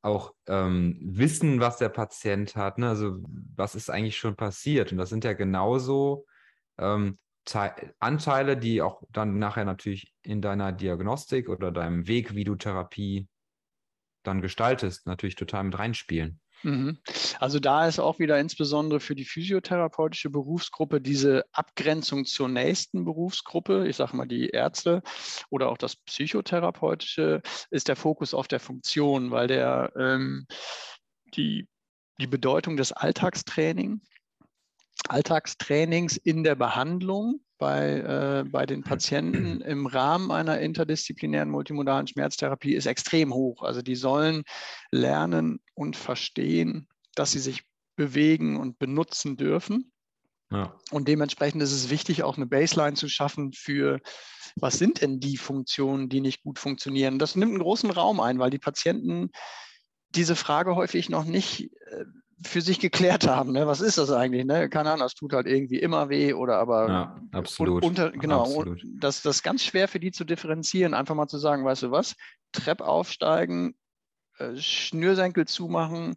auch ähm, wissen, was der Patient hat. Ne? Also, was ist eigentlich schon passiert? Und das sind ja genauso ähm, Anteile, die auch dann nachher natürlich in deiner Diagnostik oder deinem Weg, wie du Therapie dann gestaltest, natürlich total mit reinspielen. Mhm. Also da ist auch wieder insbesondere für die physiotherapeutische Berufsgruppe diese Abgrenzung zur nächsten Berufsgruppe, ich sage mal die Ärzte oder auch das psychotherapeutische, ist der Fokus auf der Funktion, weil der ähm, die, die Bedeutung des Alltagstraining Alltagstrainings in der Behandlung bei, äh, bei den Patienten [clears throat] im Rahmen einer interdisziplinären multimodalen Schmerztherapie ist extrem hoch. Also die sollen lernen und verstehen, dass sie sich bewegen und benutzen dürfen. Ja. Und dementsprechend ist es wichtig, auch eine Baseline zu schaffen für, was sind denn die Funktionen, die nicht gut funktionieren. Das nimmt einen großen Raum ein, weil die Patienten diese Frage häufig noch nicht äh, für sich geklärt haben. Ne? Was ist das eigentlich? Ne? Keine Ahnung, das tut halt irgendwie immer weh oder aber ja, absolut. Unter, genau, absolut. Das, das ist ganz schwer für die zu differenzieren, einfach mal zu sagen, weißt du was, Trepp aufsteigen, äh, Schnürsenkel zumachen,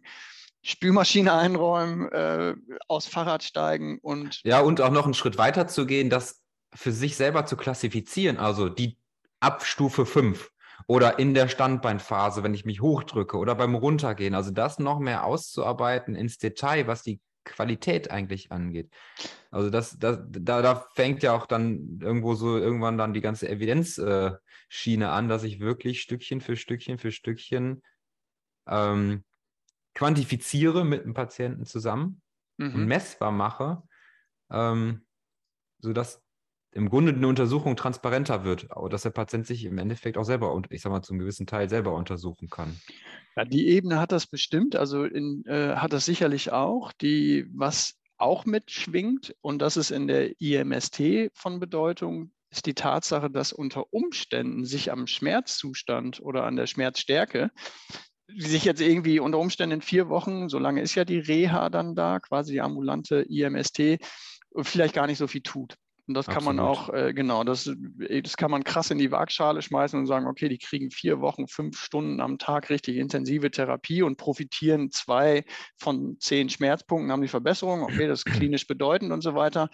Spülmaschine [laughs] einräumen, äh, aus Fahrrad steigen und. Ja, und auch noch einen Schritt weiter zu gehen, das für sich selber zu klassifizieren, also die ab Stufe 5 oder in der Standbeinphase, wenn ich mich hochdrücke oder beim Runtergehen. Also das noch mehr auszuarbeiten ins Detail, was die Qualität eigentlich angeht. Also das, das da, da fängt ja auch dann irgendwo so irgendwann dann die ganze Evidenzschiene an, dass ich wirklich Stückchen für Stückchen für Stückchen ähm, quantifiziere mit dem Patienten zusammen mhm. und messbar mache, ähm, sodass im Grunde eine Untersuchung transparenter wird, dass der Patient sich im Endeffekt auch selber, und ich sag mal, zum gewissen Teil selber untersuchen kann. Ja, die Ebene hat das bestimmt, also in, äh, hat das sicherlich auch. Die, was auch mitschwingt, und das ist in der IMST von Bedeutung, ist die Tatsache, dass unter Umständen sich am Schmerzzustand oder an der Schmerzstärke sich jetzt irgendwie unter Umständen in vier Wochen, so lange ist ja die Reha dann da, quasi die ambulante IMST, vielleicht gar nicht so viel tut. Und das Absolut. kann man auch, äh, genau, das, äh, das kann man krass in die Waagschale schmeißen und sagen, okay, die kriegen vier Wochen, fünf Stunden am Tag richtig intensive Therapie und profitieren zwei von zehn Schmerzpunkten, haben die Verbesserung, okay, das ist [clears throat] klinisch bedeutend und so weiter.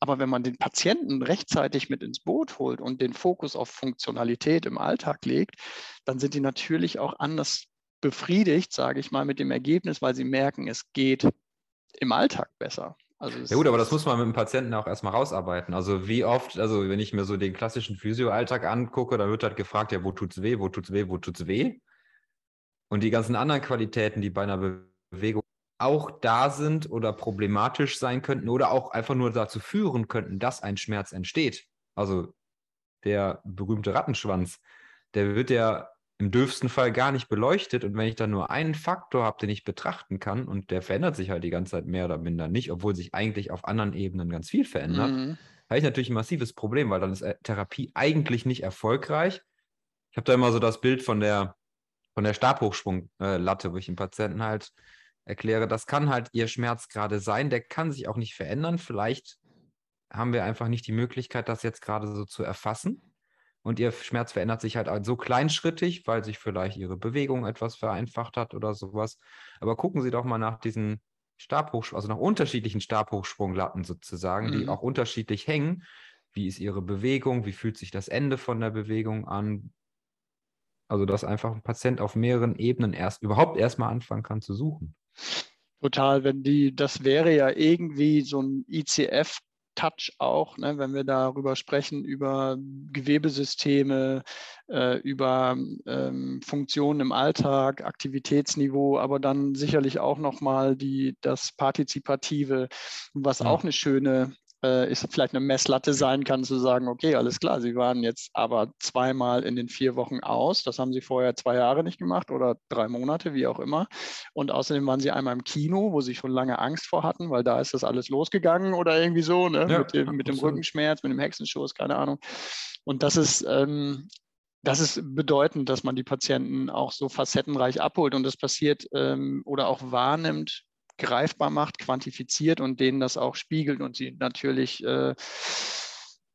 Aber wenn man den Patienten rechtzeitig mit ins Boot holt und den Fokus auf Funktionalität im Alltag legt, dann sind die natürlich auch anders befriedigt, sage ich mal, mit dem Ergebnis, weil sie merken, es geht im Alltag besser. Also ja gut, aber das muss man mit dem Patienten auch erstmal rausarbeiten. Also wie oft, also wenn ich mir so den klassischen Physioalltag angucke, dann wird halt gefragt, ja, wo tut's weh, wo tut's weh, wo tut's weh? Und die ganzen anderen Qualitäten, die bei einer Bewegung auch da sind oder problematisch sein könnten oder auch einfach nur dazu führen könnten, dass ein Schmerz entsteht. Also der berühmte Rattenschwanz, der wird ja im dürfsten Fall gar nicht beleuchtet. Und wenn ich dann nur einen Faktor habe, den ich betrachten kann, und der verändert sich halt die ganze Zeit mehr oder minder nicht, obwohl sich eigentlich auf anderen Ebenen ganz viel verändert, mhm. habe ich natürlich ein massives Problem, weil dann ist äh, Therapie eigentlich nicht erfolgreich. Ich habe da immer so das Bild von der, von der Stabhochsprunglatte, wo ich den Patienten halt erkläre, das kann halt ihr Schmerz gerade sein, der kann sich auch nicht verändern. Vielleicht haben wir einfach nicht die Möglichkeit, das jetzt gerade so zu erfassen und ihr Schmerz verändert sich halt so kleinschrittig, weil sich vielleicht ihre Bewegung etwas vereinfacht hat oder sowas. Aber gucken Sie doch mal nach diesen Stabhochsprung, also nach unterschiedlichen Stabhochsprunglatten sozusagen, mhm. die auch unterschiedlich hängen. Wie ist ihre Bewegung? Wie fühlt sich das Ende von der Bewegung an? Also, dass einfach ein Patient auf mehreren Ebenen erst überhaupt erstmal anfangen kann zu suchen. Total, wenn die, das wäre ja irgendwie so ein ICF Touch auch, ne, wenn wir darüber sprechen, über Gewebesysteme, äh, über ähm, Funktionen im Alltag, Aktivitätsniveau, aber dann sicherlich auch nochmal die, das Partizipative, was ja. auch eine schöne äh, ist vielleicht eine Messlatte sein kann, zu sagen, okay, alles klar, Sie waren jetzt aber zweimal in den vier Wochen aus. Das haben Sie vorher zwei Jahre nicht gemacht oder drei Monate, wie auch immer. Und außerdem waren Sie einmal im Kino, wo Sie schon lange Angst vor hatten, weil da ist das alles losgegangen oder irgendwie so, ne? ja, mit, dem, mit dem Rückenschmerz, mit dem Hexenschuss, keine Ahnung. Und das ist, ähm, das ist bedeutend, dass man die Patienten auch so facettenreich abholt und das passiert ähm, oder auch wahrnimmt, greifbar macht, quantifiziert und denen das auch spiegelt und sie natürlich äh,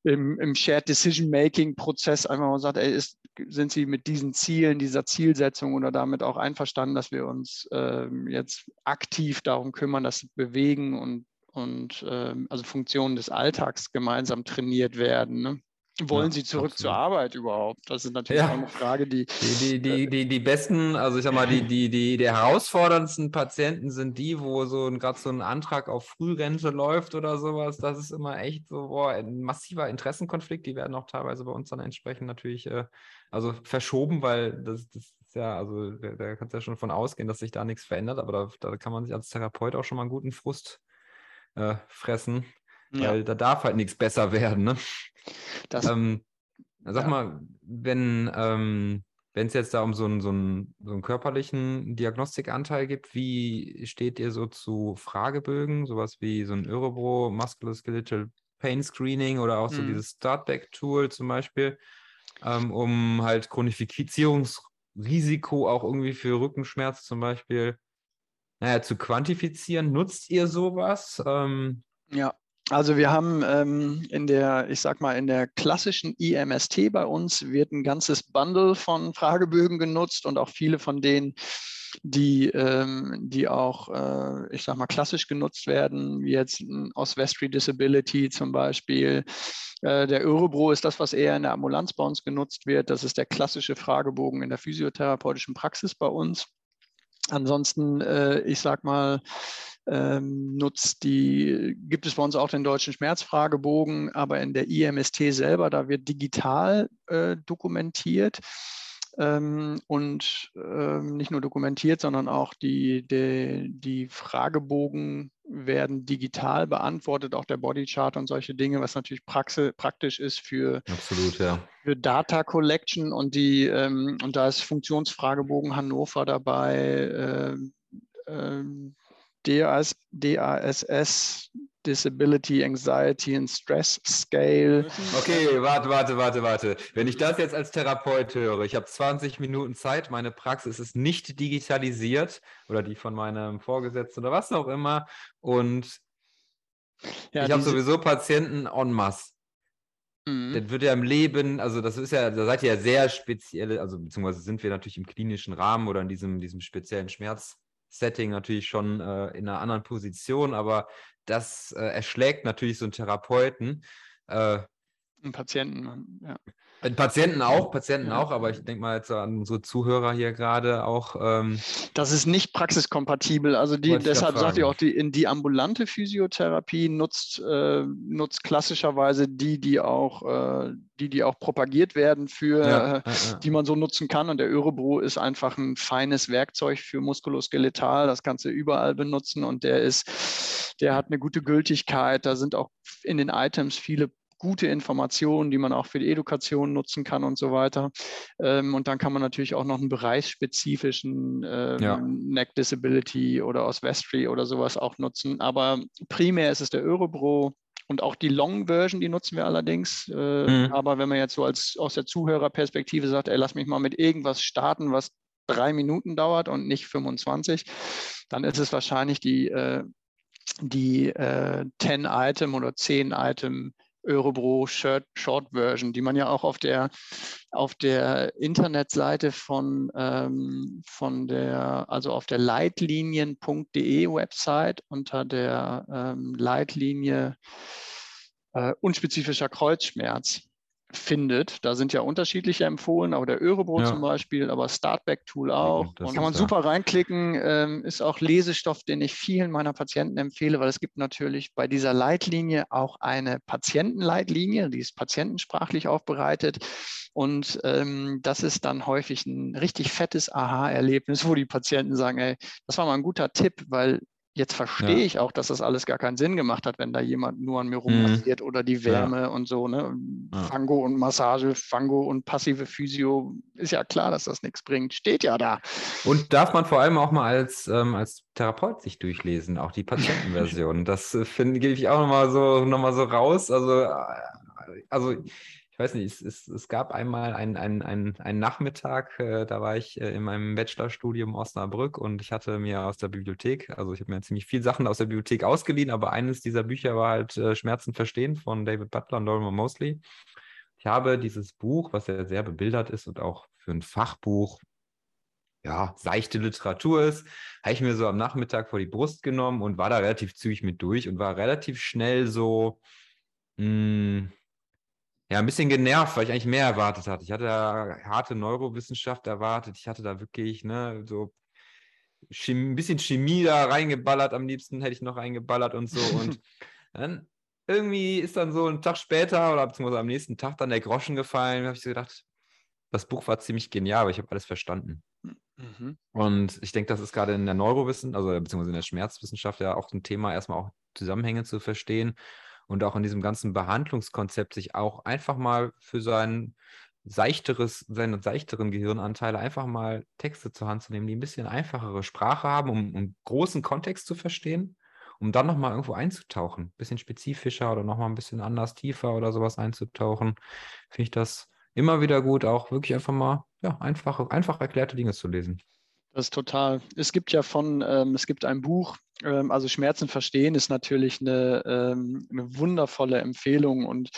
im, im Shared Decision Making Prozess einfach mal sagt, ey, ist, sind Sie mit diesen Zielen, dieser Zielsetzung oder damit auch einverstanden, dass wir uns äh, jetzt aktiv darum kümmern, dass bewegen und, und äh, also Funktionen des Alltags gemeinsam trainiert werden. Ne? Wollen ja, Sie zurück absolut. zur Arbeit überhaupt? Das ist natürlich ja. auch eine Frage, die die, die, die, die, die besten, also ich sag mal, die, [laughs] die, die, die herausforderndsten Patienten sind die, wo so gerade so ein Antrag auf Frührente läuft oder sowas. Das ist immer echt so boah, ein massiver Interessenkonflikt. Die werden auch teilweise bei uns dann entsprechend natürlich äh, also verschoben, weil das, das ist ja, also da, da kannst du ja schon von ausgehen, dass sich da nichts verändert, aber da, da kann man sich als Therapeut auch schon mal einen guten Frust äh, fressen. Ja. Weil da darf halt nichts besser werden. Ne? Das, ähm, sag ja. mal, wenn ähm, es jetzt da um so einen, so, einen, so einen körperlichen Diagnostikanteil gibt, wie steht ihr so zu Fragebögen, sowas wie so ein Eurobro, Musculoskeletal Pain Screening oder auch so mhm. dieses Startback-Tool zum Beispiel, ähm, um halt Chronifizierungsrisiko auch irgendwie für Rückenschmerz zum Beispiel naja, zu quantifizieren. Nutzt ihr sowas? Ähm, ja, also wir haben ähm, in der, ich sag mal, in der klassischen IMST bei uns wird ein ganzes Bundle von Fragebögen genutzt und auch viele von denen, die, ähm, die auch, äh, ich sag mal, klassisch genutzt werden, wie jetzt aus Vestry Disability zum Beispiel. Äh, der Eurobro ist das, was eher in der Ambulanz bei uns genutzt wird. Das ist der klassische Fragebogen in der physiotherapeutischen Praxis bei uns. Ansonsten, äh, ich sag mal, ähm, nutzt die, gibt es bei uns auch den deutschen Schmerzfragebogen, aber in der IMST selber, da wird digital äh, dokumentiert. Ähm, und ähm, nicht nur dokumentiert, sondern auch die, die, die Fragebogen werden digital beantwortet, auch der Bodychart und solche Dinge, was natürlich praxe, praktisch ist für, Absolut, ja. für Data Collection und die ähm, und da ist Funktionsfragebogen Hannover dabei, äh, DAS, DASS, Disability, Anxiety and Stress Scale. Okay, warte, warte, warte, warte. Wenn ich das jetzt als Therapeut höre, ich habe 20 Minuten Zeit, meine Praxis ist nicht digitalisiert oder die von meinem Vorgesetzten oder was auch immer und ja, ich habe sowieso Patienten en masse. Mhm. Das wird ja im Leben, also das ist ja, da seid ihr ja sehr speziell, also beziehungsweise sind wir natürlich im klinischen Rahmen oder in diesem, diesem speziellen Schmerz Setting natürlich schon äh, in einer anderen Position, aber das äh, erschlägt natürlich so einen Therapeuten. Äh, einen Patienten, ja. Patienten auch, Patienten ja. auch, aber ich denke mal jetzt an unsere Zuhörer hier gerade auch. Ähm, das ist nicht praxiskompatibel. Also die, deshalb sagt ihr auch, die, in die ambulante Physiotherapie nutzt, äh, nutzt klassischerweise die, die auch, äh, die, die auch propagiert werden für, ja, äh, ja, die man so nutzen kann. Und der Eurobro ist einfach ein feines Werkzeug für Muskuloskeletal. Das kannst du überall benutzen und der ist, der hat eine gute Gültigkeit. Da sind auch in den Items viele gute Informationen, die man auch für die Education nutzen kann und so weiter. Ähm, und dann kann man natürlich auch noch einen bereichsspezifischen ähm, ja. Neck Disability oder aus Vestry oder sowas auch nutzen. Aber primär ist es der Eurobro. Und auch die Long-Version, die nutzen wir allerdings. Äh, mhm. Aber wenn man jetzt so als aus der Zuhörerperspektive sagt, ey, lass mich mal mit irgendwas starten, was drei Minuten dauert und nicht 25, dann ist es wahrscheinlich die, äh, die äh, 10-Item oder 10-Item Eurobro Short, Short Version, die man ja auch auf der, auf der Internetseite von, ähm, von der, also auf der leitlinien.de Website unter der ähm, Leitlinie äh, unspezifischer Kreuzschmerz findet. Da sind ja unterschiedliche empfohlen, aber der Eurobro ja. zum Beispiel, aber Startback-Tool auch. Ja, kann man super reinklicken. Ähm, ist auch Lesestoff, den ich vielen meiner Patienten empfehle, weil es gibt natürlich bei dieser Leitlinie auch eine Patientenleitlinie, die ist patientensprachlich aufbereitet. Und ähm, das ist dann häufig ein richtig fettes Aha-Erlebnis, wo die Patienten sagen, ey, das war mal ein guter Tipp, weil Jetzt verstehe ja. ich auch, dass das alles gar keinen Sinn gemacht hat, wenn da jemand nur an mir rummassiert mhm. oder die Wärme ja. und so. Ne? Ja. Fango und Massage, Fango und passive Physio, ist ja klar, dass das nichts bringt. Steht ja da. Und darf man vor allem auch mal als, ähm, als Therapeut sich durchlesen, auch die Patientenversion. [laughs] das äh, finde gebe ich auch nochmal so, noch so raus. Also, äh, also ich weiß nicht, es, es, es gab einmal einen ein, ein Nachmittag, äh, da war ich äh, in meinem Bachelorstudium Osnabrück und ich hatte mir aus der Bibliothek, also ich habe mir ziemlich viele Sachen aus der Bibliothek ausgeliehen, aber eines dieser Bücher war halt äh, Schmerzen verstehen von David Butler und Lorimer Mosley. Ich habe dieses Buch, was ja sehr bebildert ist und auch für ein Fachbuch ja, seichte Literatur ist, habe ich mir so am Nachmittag vor die Brust genommen und war da relativ zügig mit durch und war relativ schnell so, mh, hm, ja, ein bisschen genervt, weil ich eigentlich mehr erwartet hatte. Ich hatte da harte Neurowissenschaft erwartet. Ich hatte da wirklich, ne, so ein bisschen Chemie da reingeballert. Am liebsten hätte ich noch reingeballert und so. Und [laughs] dann irgendwie ist dann so ein Tag später oder beziehungsweise am nächsten Tag dann der Groschen gefallen. Da habe ich so gedacht, das Buch war ziemlich genial, aber ich habe alles verstanden. Mhm. Und ich denke, das ist gerade in der Neurowissenschaft, also beziehungsweise in der Schmerzwissenschaft ja auch ein Thema, erstmal auch Zusammenhänge zu verstehen und auch in diesem ganzen Behandlungskonzept sich auch einfach mal für sein seichteres, seine seichteren Gehirnanteile einfach mal Texte zur Hand zu nehmen, die ein bisschen einfachere Sprache haben, um, um großen Kontext zu verstehen, um dann nochmal irgendwo einzutauchen, ein bisschen spezifischer oder nochmal ein bisschen anders tiefer oder sowas einzutauchen, finde ich das immer wieder gut, auch wirklich einfach mal ja, einfach, einfach erklärte Dinge zu lesen. Das ist total. Es gibt ja von, ähm, es gibt ein Buch, also Schmerzen verstehen ist natürlich eine, ähm, eine wundervolle Empfehlung und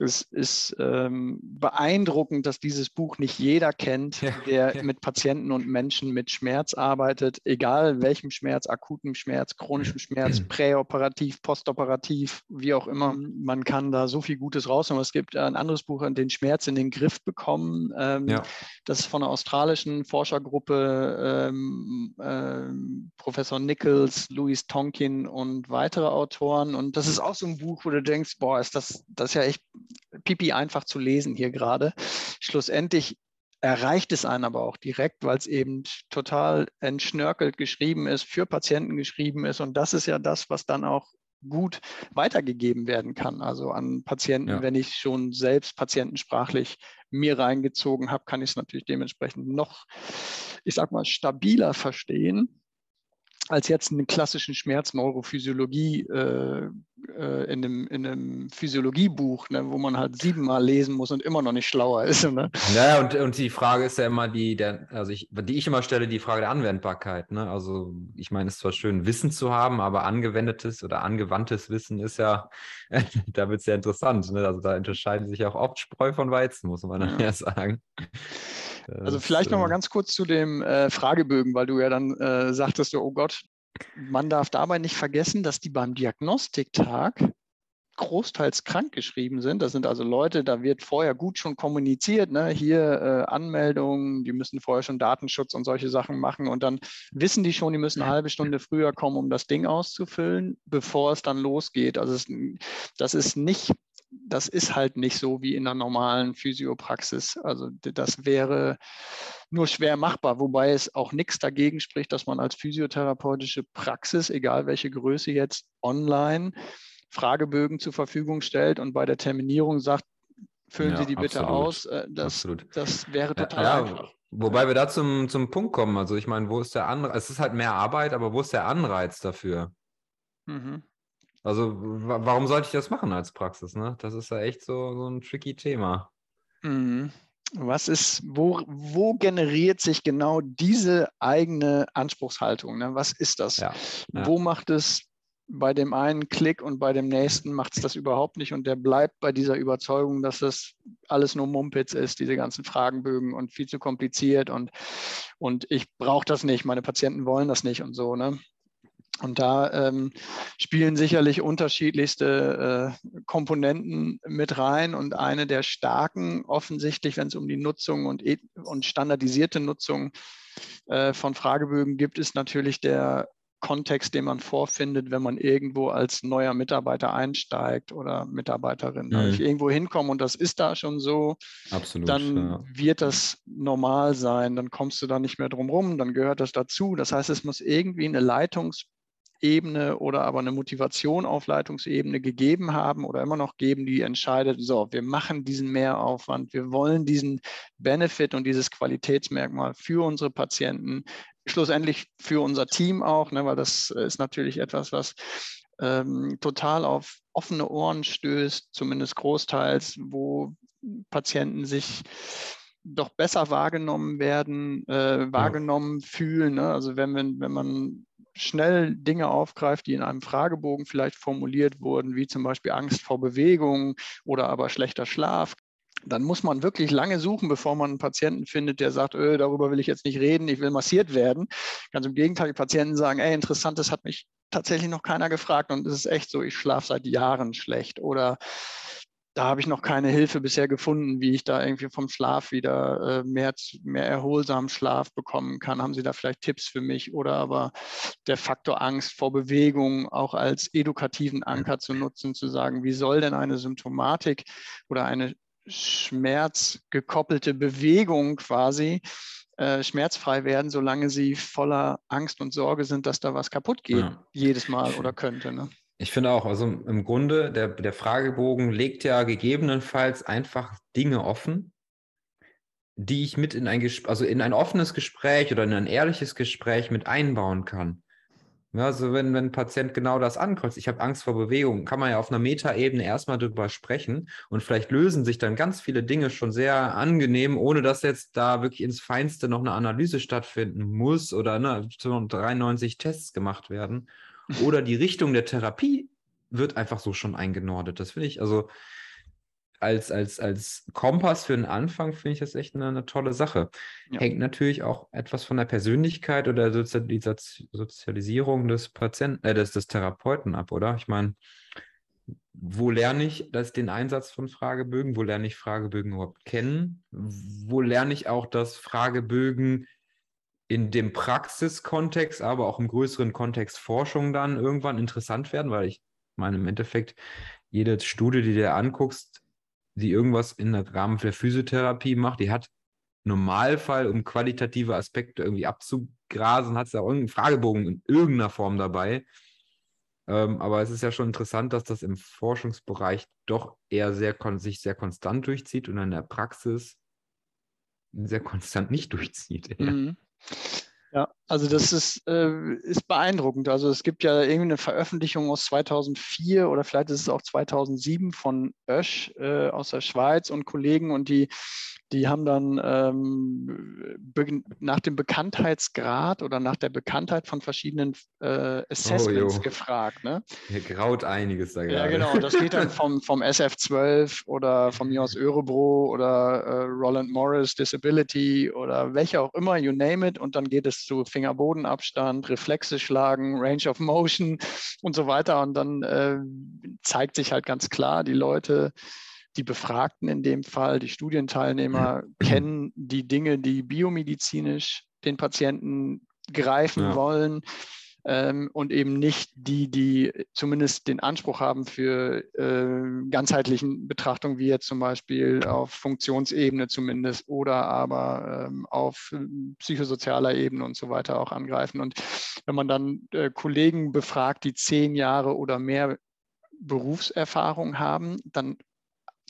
es ist ähm, beeindruckend, dass dieses Buch nicht jeder kennt, ja, der ja. mit Patienten und Menschen mit Schmerz arbeitet, egal welchem Schmerz, akutem Schmerz, chronischem Schmerz, [clears throat] präoperativ, postoperativ, wie auch immer. Man kann da so viel Gutes rausholen. Es gibt ein anderes Buch, den Schmerz in den Griff bekommen. Ähm, ja. Das ist von einer australischen Forschergruppe, ähm, ähm, Professor Nichols, Louis Tonkin und weitere Autoren. Und das ist auch so ein Buch, wo du denkst, boah, ist das, das ist ja echt pipi einfach zu lesen hier gerade. Schlussendlich erreicht es einen aber auch direkt, weil es eben total entschnörkelt geschrieben ist, für Patienten geschrieben ist. Und das ist ja das, was dann auch gut weitergegeben werden kann. Also an Patienten, ja. wenn ich schon selbst patientensprachlich mir reingezogen habe, kann ich es natürlich dementsprechend noch, ich sag mal, stabiler verstehen als jetzt einen klassischen Schmerzneurophysiologie äh, äh, in, einem, in einem Physiologiebuch, ne, wo man halt siebenmal lesen muss und immer noch nicht schlauer ist. Ne? Ja, und, und die Frage ist ja immer die, der, also ich, die ich immer stelle, die Frage der Anwendbarkeit. Ne? Also ich meine, es ist zwar schön, Wissen zu haben, aber angewendetes oder angewandtes Wissen ist ja, [laughs] da wird es ja interessant. Ne? Also da unterscheiden sich auch oft Spreu von Weizen, muss man ja, ja sagen. Also vielleicht nochmal äh, ganz kurz zu dem äh, Fragebögen, weil du ja dann äh, sagtest, oh Gott, man darf dabei nicht vergessen, dass die beim Diagnostiktag großteils krank geschrieben sind. Das sind also Leute, da wird vorher gut schon kommuniziert, ne? hier äh, Anmeldungen, die müssen vorher schon Datenschutz und solche Sachen machen und dann wissen die schon, die müssen eine halbe Stunde früher kommen, um das Ding auszufüllen, bevor es dann losgeht. Also es, das ist nicht das ist halt nicht so wie in einer normalen Physiopraxis. Also das wäre nur schwer machbar, wobei es auch nichts dagegen spricht, dass man als physiotherapeutische Praxis, egal welche Größe jetzt, online Fragebögen zur Verfügung stellt und bei der Terminierung sagt, füllen ja, Sie die bitte absolut. aus. Äh, das, das wäre total ja, einfach. Wobei wir da zum, zum Punkt kommen. Also ich meine, wo ist der Anreiz? Es ist halt mehr Arbeit, aber wo ist der Anreiz dafür? Mhm. Also, warum sollte ich das machen als Praxis? Ne? Das ist ja echt so, so ein tricky Thema. Mhm. Was ist, wo, wo generiert sich genau diese eigene Anspruchshaltung? Ne? Was ist das? Ja, ja. Wo macht es bei dem einen Klick und bei dem nächsten macht es das überhaupt nicht und der bleibt bei dieser Überzeugung, dass das alles nur Mumpitz ist, diese ganzen Fragenbögen und viel zu kompliziert und, und ich brauche das nicht, meine Patienten wollen das nicht und so. Ne? Und da ähm, spielen sicherlich unterschiedlichste äh, Komponenten mit rein. Und eine der starken, offensichtlich, wenn es um die Nutzung und, und standardisierte Nutzung äh, von Fragebögen gibt, ist natürlich der Kontext, den man vorfindet, wenn man irgendwo als neuer Mitarbeiter einsteigt oder Mitarbeiterin. Mhm. Wenn ich irgendwo hinkomme und das ist da schon so, Absolut, dann ja. wird das normal sein. Dann kommst du da nicht mehr drum rum, dann gehört das dazu. Das heißt, es muss irgendwie eine Leitungs- Ebene oder aber eine Motivation auf Leitungsebene gegeben haben oder immer noch geben, die entscheidet, so, wir machen diesen Mehraufwand, wir wollen diesen Benefit und dieses Qualitätsmerkmal für unsere Patienten, schlussendlich für unser Team auch, ne, weil das ist natürlich etwas, was ähm, total auf offene Ohren stößt, zumindest großteils, wo Patienten sich doch besser wahrgenommen werden, äh, wahrgenommen ja. fühlen. Ne? Also wenn, wenn, wenn man schnell Dinge aufgreift, die in einem Fragebogen vielleicht formuliert wurden, wie zum Beispiel Angst vor Bewegung oder aber schlechter Schlaf, dann muss man wirklich lange suchen, bevor man einen Patienten findet, der sagt, öh, darüber will ich jetzt nicht reden, ich will massiert werden. Ganz im Gegenteil, die Patienten sagen, ey, interessant, das hat mich tatsächlich noch keiner gefragt und es ist echt so, ich schlafe seit Jahren schlecht oder da habe ich noch keine Hilfe bisher gefunden, wie ich da irgendwie vom Schlaf wieder äh, mehr, mehr erholsamen Schlaf bekommen kann. Haben Sie da vielleicht Tipps für mich? Oder aber der Faktor Angst vor Bewegung auch als edukativen Anker zu nutzen, zu sagen, wie soll denn eine Symptomatik oder eine schmerzgekoppelte Bewegung quasi äh, schmerzfrei werden, solange sie voller Angst und Sorge sind, dass da was kaputt geht, ja. jedes Mal oder könnte. Ne? Ich finde auch, also im Grunde, der, der Fragebogen legt ja gegebenenfalls einfach Dinge offen, die ich mit in ein, also in ein offenes Gespräch oder in ein ehrliches Gespräch mit einbauen kann. Ja, also wenn, wenn ein Patient genau das ankreuzt, ich habe Angst vor Bewegung, kann man ja auf einer Metaebene erstmal drüber sprechen und vielleicht lösen sich dann ganz viele Dinge schon sehr angenehm, ohne dass jetzt da wirklich ins Feinste noch eine Analyse stattfinden muss oder ne, 93 Tests gemacht werden. Oder die Richtung der Therapie wird einfach so schon eingenordet. Das finde ich, also als, als, als Kompass für den Anfang finde ich das echt eine, eine tolle Sache. Ja. Hängt natürlich auch etwas von der Persönlichkeit oder der Sozialisierung des Patienten, äh, des, des Therapeuten ab, oder? Ich meine, wo lerne ich das, den Einsatz von Fragebögen? Wo lerne ich Fragebögen überhaupt kennen? Wo lerne ich auch, dass Fragebögen in dem Praxiskontext, aber auch im größeren Kontext Forschung dann irgendwann interessant werden, weil ich meine, im Endeffekt, jede Studie, die du anguckst, die irgendwas im Rahmen der Physiotherapie macht, die hat Normalfall, um qualitative Aspekte irgendwie abzugrasen, hat es ja irgendeinen Fragebogen in irgendeiner Form dabei. Ähm, aber es ist ja schon interessant, dass das im Forschungsbereich doch eher sehr sich sehr konstant durchzieht und in der Praxis sehr konstant nicht durchzieht. Mhm. Ja, also das ist, äh, ist beeindruckend. Also es gibt ja irgendwie eine Veröffentlichung aus 2004 oder vielleicht ist es auch 2007 von Oesch äh, aus der Schweiz und Kollegen und die die haben dann ähm, nach dem Bekanntheitsgrad oder nach der Bekanntheit von verschiedenen äh, Assessments oh, gefragt. Ne? Hier graut einiges da gerade. Ja, genau. Das geht dann vom, [laughs] vom SF12 oder von mir aus Örebro oder äh, Roland Morris Disability oder welche auch immer, you name it. Und dann geht es zu Fingerbodenabstand, Reflexe schlagen, Range of Motion [laughs] und so weiter. Und dann äh, zeigt sich halt ganz klar, die Leute die Befragten in dem Fall, die Studienteilnehmer [clears throat] kennen die Dinge, die biomedizinisch den Patienten greifen ja. wollen ähm, und eben nicht die, die zumindest den Anspruch haben für äh, ganzheitlichen Betrachtung, wie jetzt zum Beispiel auf Funktionsebene zumindest oder aber ähm, auf psychosozialer Ebene und so weiter auch angreifen. Und wenn man dann äh, Kollegen befragt, die zehn Jahre oder mehr Berufserfahrung haben, dann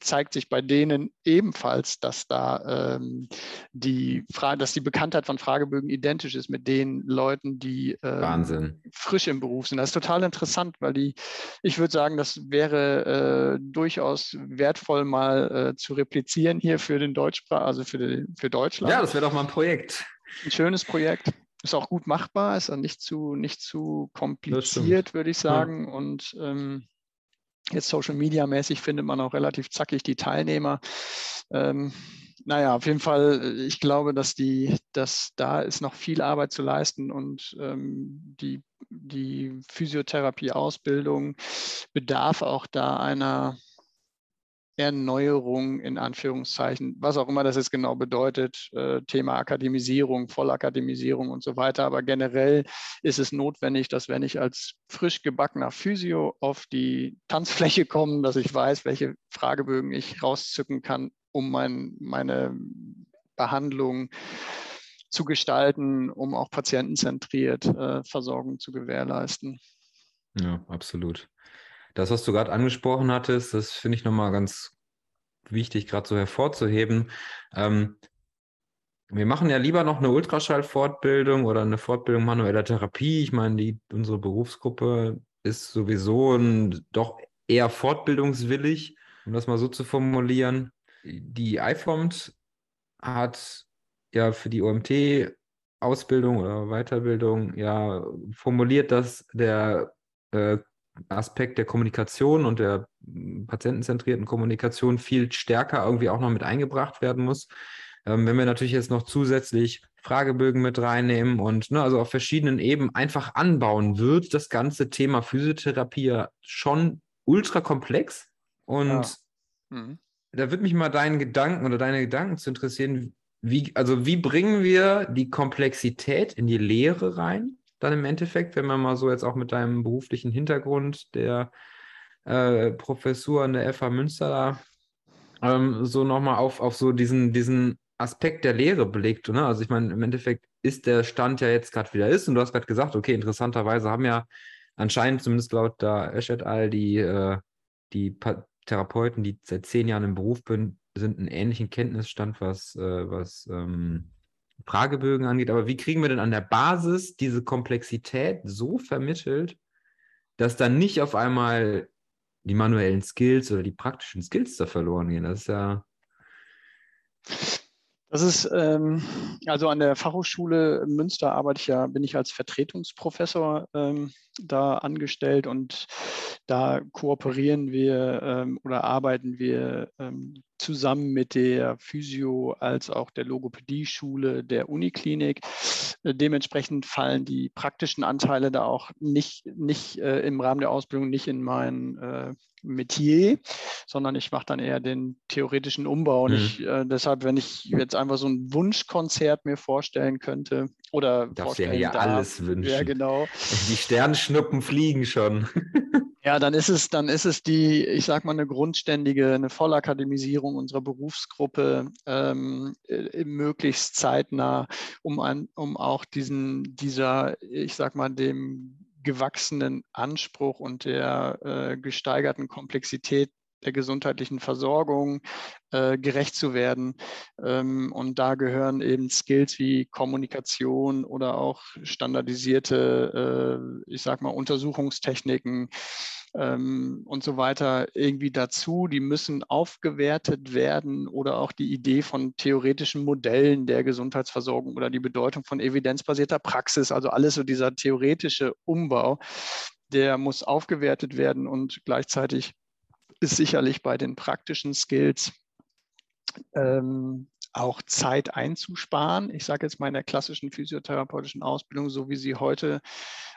zeigt sich bei denen ebenfalls, dass da ähm, die Frage, dass die Bekanntheit von Fragebögen identisch ist mit den Leuten, die ähm, frisch im Beruf sind. Das ist total interessant, weil die, ich würde sagen, das wäre äh, durchaus wertvoll mal äh, zu replizieren hier für den Deutschsprach, also für, die, für Deutschland. Ja, das wäre doch mal ein Projekt. Ein schönes Projekt. Ist auch gut machbar, ist auch nicht zu, nicht zu kompliziert, würde ich sagen. Ja. Und ähm, Jetzt Social Media mäßig findet man auch relativ zackig die Teilnehmer. Ähm, naja, auf jeden Fall, ich glaube, dass die, dass da ist noch viel Arbeit zu leisten und ähm, die, die Physiotherapie-Ausbildung bedarf auch da einer Erneuerung in Anführungszeichen, was auch immer das jetzt genau bedeutet, äh, Thema Akademisierung, Vollakademisierung und so weiter. Aber generell ist es notwendig, dass wenn ich als frisch gebackener Physio auf die Tanzfläche komme, dass ich weiß, welche Fragebögen ich rauszücken kann, um mein, meine Behandlung zu gestalten, um auch patientenzentriert äh, Versorgung zu gewährleisten. Ja, absolut. Das, was du gerade angesprochen hattest, das finde ich nochmal ganz wichtig, gerade so hervorzuheben. Ähm, wir machen ja lieber noch eine Ultraschallfortbildung oder eine Fortbildung manueller Therapie. Ich meine, unsere Berufsgruppe ist sowieso ein, doch eher fortbildungswillig, um das mal so zu formulieren. Die iFOMT hat ja für die OMT-Ausbildung oder Weiterbildung ja formuliert, dass der äh, Aspekt der Kommunikation und der patientenzentrierten Kommunikation viel stärker irgendwie auch noch mit eingebracht werden muss. Ähm, wenn wir natürlich jetzt noch zusätzlich Fragebögen mit reinnehmen und ne, also auf verschiedenen Ebenen einfach anbauen, wird das ganze Thema Physiotherapie ja schon ultra komplex. Und ja. mhm. da würde mich mal deinen Gedanken oder deine Gedanken zu interessieren, wie, also wie bringen wir die Komplexität in die Lehre rein? Dann im Endeffekt, wenn man mal so jetzt auch mit deinem beruflichen Hintergrund der äh, Professur an der FH Münster da ähm, so nochmal auf, auf so diesen, diesen Aspekt der Lehre belegt. Ne? Also ich meine, im Endeffekt ist der Stand ja jetzt gerade wieder ist und du hast gerade gesagt, okay, interessanterweise haben ja anscheinend, zumindest laut da Esch et al., die, äh, die Therapeuten, die seit zehn Jahren im Beruf bin, sind einen ähnlichen Kenntnisstand, was, äh, was ähm, Fragebögen angeht. Aber wie kriegen wir denn an der Basis diese Komplexität so vermittelt, dass dann nicht auf einmal die manuellen Skills oder die praktischen Skills da verloren gehen? Das ist ja. Das ist, ähm, also an der Fachhochschule Münster arbeite ich ja, bin ich als Vertretungsprofessor ähm, da angestellt und da kooperieren wir ähm, oder arbeiten wir ähm, zusammen mit der Physio- als auch der Logopädie-Schule der Uniklinik. Äh, dementsprechend fallen die praktischen Anteile da auch nicht, nicht äh, im Rahmen der Ausbildung nicht in mein äh, Metier, sondern ich mache dann eher den theoretischen Umbau. Und mhm. ich, äh, deshalb, wenn ich jetzt einfach so ein Wunschkonzert mir vorstellen könnte oder Darfst ja hier alles wünschen. Ja, genau. Die Sternschnuppen fliegen schon. Ja, dann ist es, dann ist es die, ich sag mal, eine grundständige, eine Vollakademisierung unserer Berufsgruppe ähm, äh, möglichst zeitnah, um, an, um auch diesen, dieser, ich sag mal, dem gewachsenen Anspruch und der äh, gesteigerten Komplexität der gesundheitlichen Versorgung äh, gerecht zu werden. Ähm, und da gehören eben Skills wie Kommunikation oder auch standardisierte, äh, ich sag mal, Untersuchungstechniken ähm, und so weiter irgendwie dazu. Die müssen aufgewertet werden oder auch die Idee von theoretischen Modellen der Gesundheitsversorgung oder die Bedeutung von evidenzbasierter Praxis, also alles so dieser theoretische Umbau, der muss aufgewertet werden und gleichzeitig ist sicherlich bei den praktischen Skills ähm, auch Zeit einzusparen. Ich sage jetzt mal in der klassischen physiotherapeutischen Ausbildung, so wie sie heute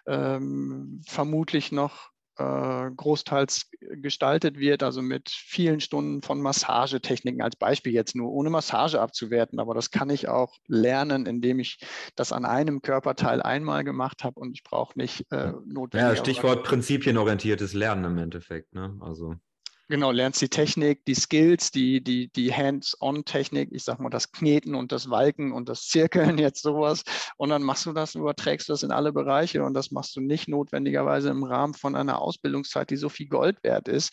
ähm, vermutlich noch äh, großteils gestaltet wird, also mit vielen Stunden von Massagetechniken als Beispiel jetzt nur, ohne Massage abzuwerten. Aber das kann ich auch lernen, indem ich das an einem Körperteil einmal gemacht habe und ich brauche nicht äh, notwendig. Ja, Stichwort prinzipienorientiertes Lernen im Endeffekt. Ne? Also Genau, lernst die Technik, die Skills, die, die, die Hands-on-Technik, ich sag mal das Kneten und das Walken und das Zirkeln, [laughs] jetzt sowas. Und dann machst du das, überträgst das in alle Bereiche und das machst du nicht notwendigerweise im Rahmen von einer Ausbildungszeit, die so viel Gold wert ist,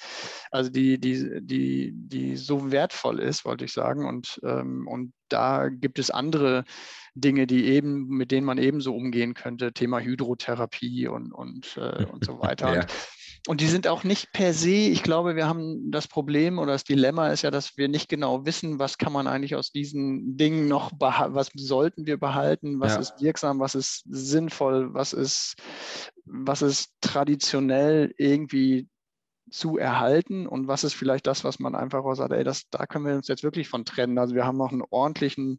also die, die, die, die so wertvoll ist, wollte ich sagen. Und, ähm, und da gibt es andere Dinge, die eben, mit denen man ebenso umgehen könnte, Thema Hydrotherapie und, und, äh, und so [laughs] weiter. ja. Und die sind auch nicht per se, ich glaube, wir haben das Problem oder das Dilemma ist ja, dass wir nicht genau wissen, was kann man eigentlich aus diesen Dingen noch, was sollten wir behalten, was ja. ist wirksam, was ist sinnvoll, was ist, was ist traditionell irgendwie zu erhalten und was ist vielleicht das, was man einfach auch sagt, ey, das, da können wir uns jetzt wirklich von trennen. Also wir haben noch einen ordentlichen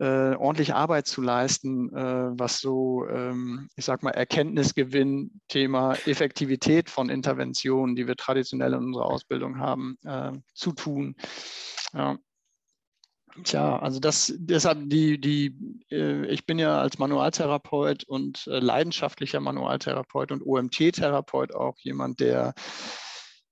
äh, ordentlich Arbeit zu leisten, äh, was so, ähm, ich sag mal, Erkenntnisgewinn, Thema Effektivität von Interventionen, die wir traditionell in unserer Ausbildung haben, äh, zu tun. Ja. Tja, also das deshalb die, die, äh, ich bin ja als Manualtherapeut und äh, leidenschaftlicher Manualtherapeut und OMT-Therapeut auch jemand, der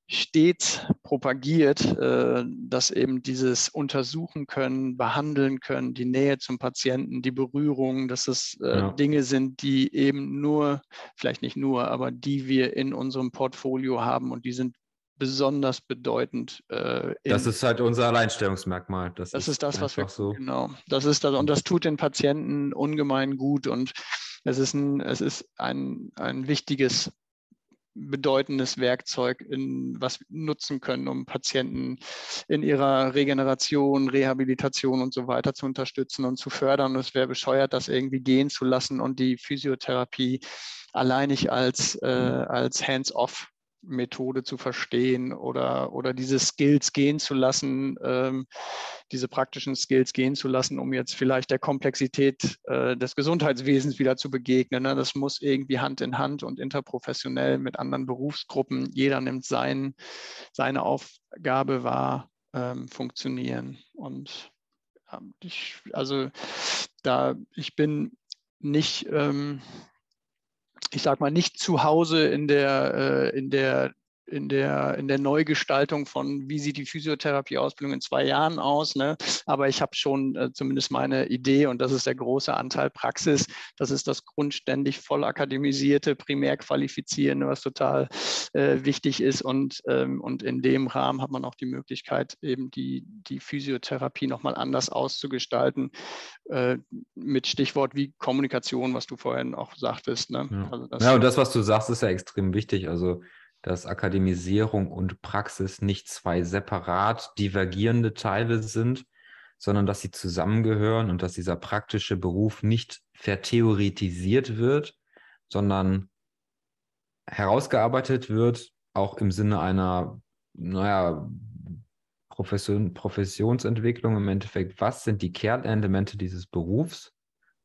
stets propagiert, äh, dass eben dieses Untersuchen können, behandeln können, die Nähe zum Patienten, die Berührung, dass es äh, ja. Dinge sind, die eben nur, vielleicht nicht nur, aber die wir in unserem Portfolio haben und die sind besonders bedeutend. Äh, das ist halt unser Alleinstellungsmerkmal. Das, das ist, ist, das, was wir so. Genau, das ist das und das tut den Patienten ungemein gut und es ist ein, es ist ein, ein wichtiges bedeutendes Werkzeug, in, was wir nutzen können, um Patienten in ihrer Regeneration, Rehabilitation und so weiter zu unterstützen und zu fördern. Und es wäre bescheuert, das irgendwie gehen zu lassen und die Physiotherapie alleinig als, äh, als Hands-off Methode zu verstehen oder, oder diese Skills gehen zu lassen, ähm, diese praktischen Skills gehen zu lassen, um jetzt vielleicht der Komplexität äh, des Gesundheitswesens wieder zu begegnen. Ne? Das muss irgendwie Hand in Hand und interprofessionell mit anderen Berufsgruppen, jeder nimmt sein, seine Aufgabe wahr, ähm, funktionieren. Und ähm, ich, also da, ich bin nicht, ähm, ich sag mal, nicht zu Hause in der, äh, in der in der, in der Neugestaltung von, wie sieht die Physiotherapieausbildung in zwei Jahren aus. Ne? Aber ich habe schon äh, zumindest meine Idee und das ist der große Anteil Praxis. Das ist das grundständig voll akademisierte, primär qualifizierende, was total äh, wichtig ist. Und, ähm, und in dem Rahmen hat man auch die Möglichkeit, eben die, die Physiotherapie nochmal anders auszugestalten, äh, mit Stichwort wie Kommunikation, was du vorhin auch sagtest. Ne? Ja. Also ja, und das, was du sagst, ist ja extrem wichtig. Also dass Akademisierung und Praxis nicht zwei separat divergierende Teile sind, sondern dass sie zusammengehören und dass dieser praktische Beruf nicht vertheoretisiert wird, sondern herausgearbeitet wird, auch im Sinne einer, naja, Profession, Professionsentwicklung im Endeffekt. Was sind die Kernelemente dieses Berufs?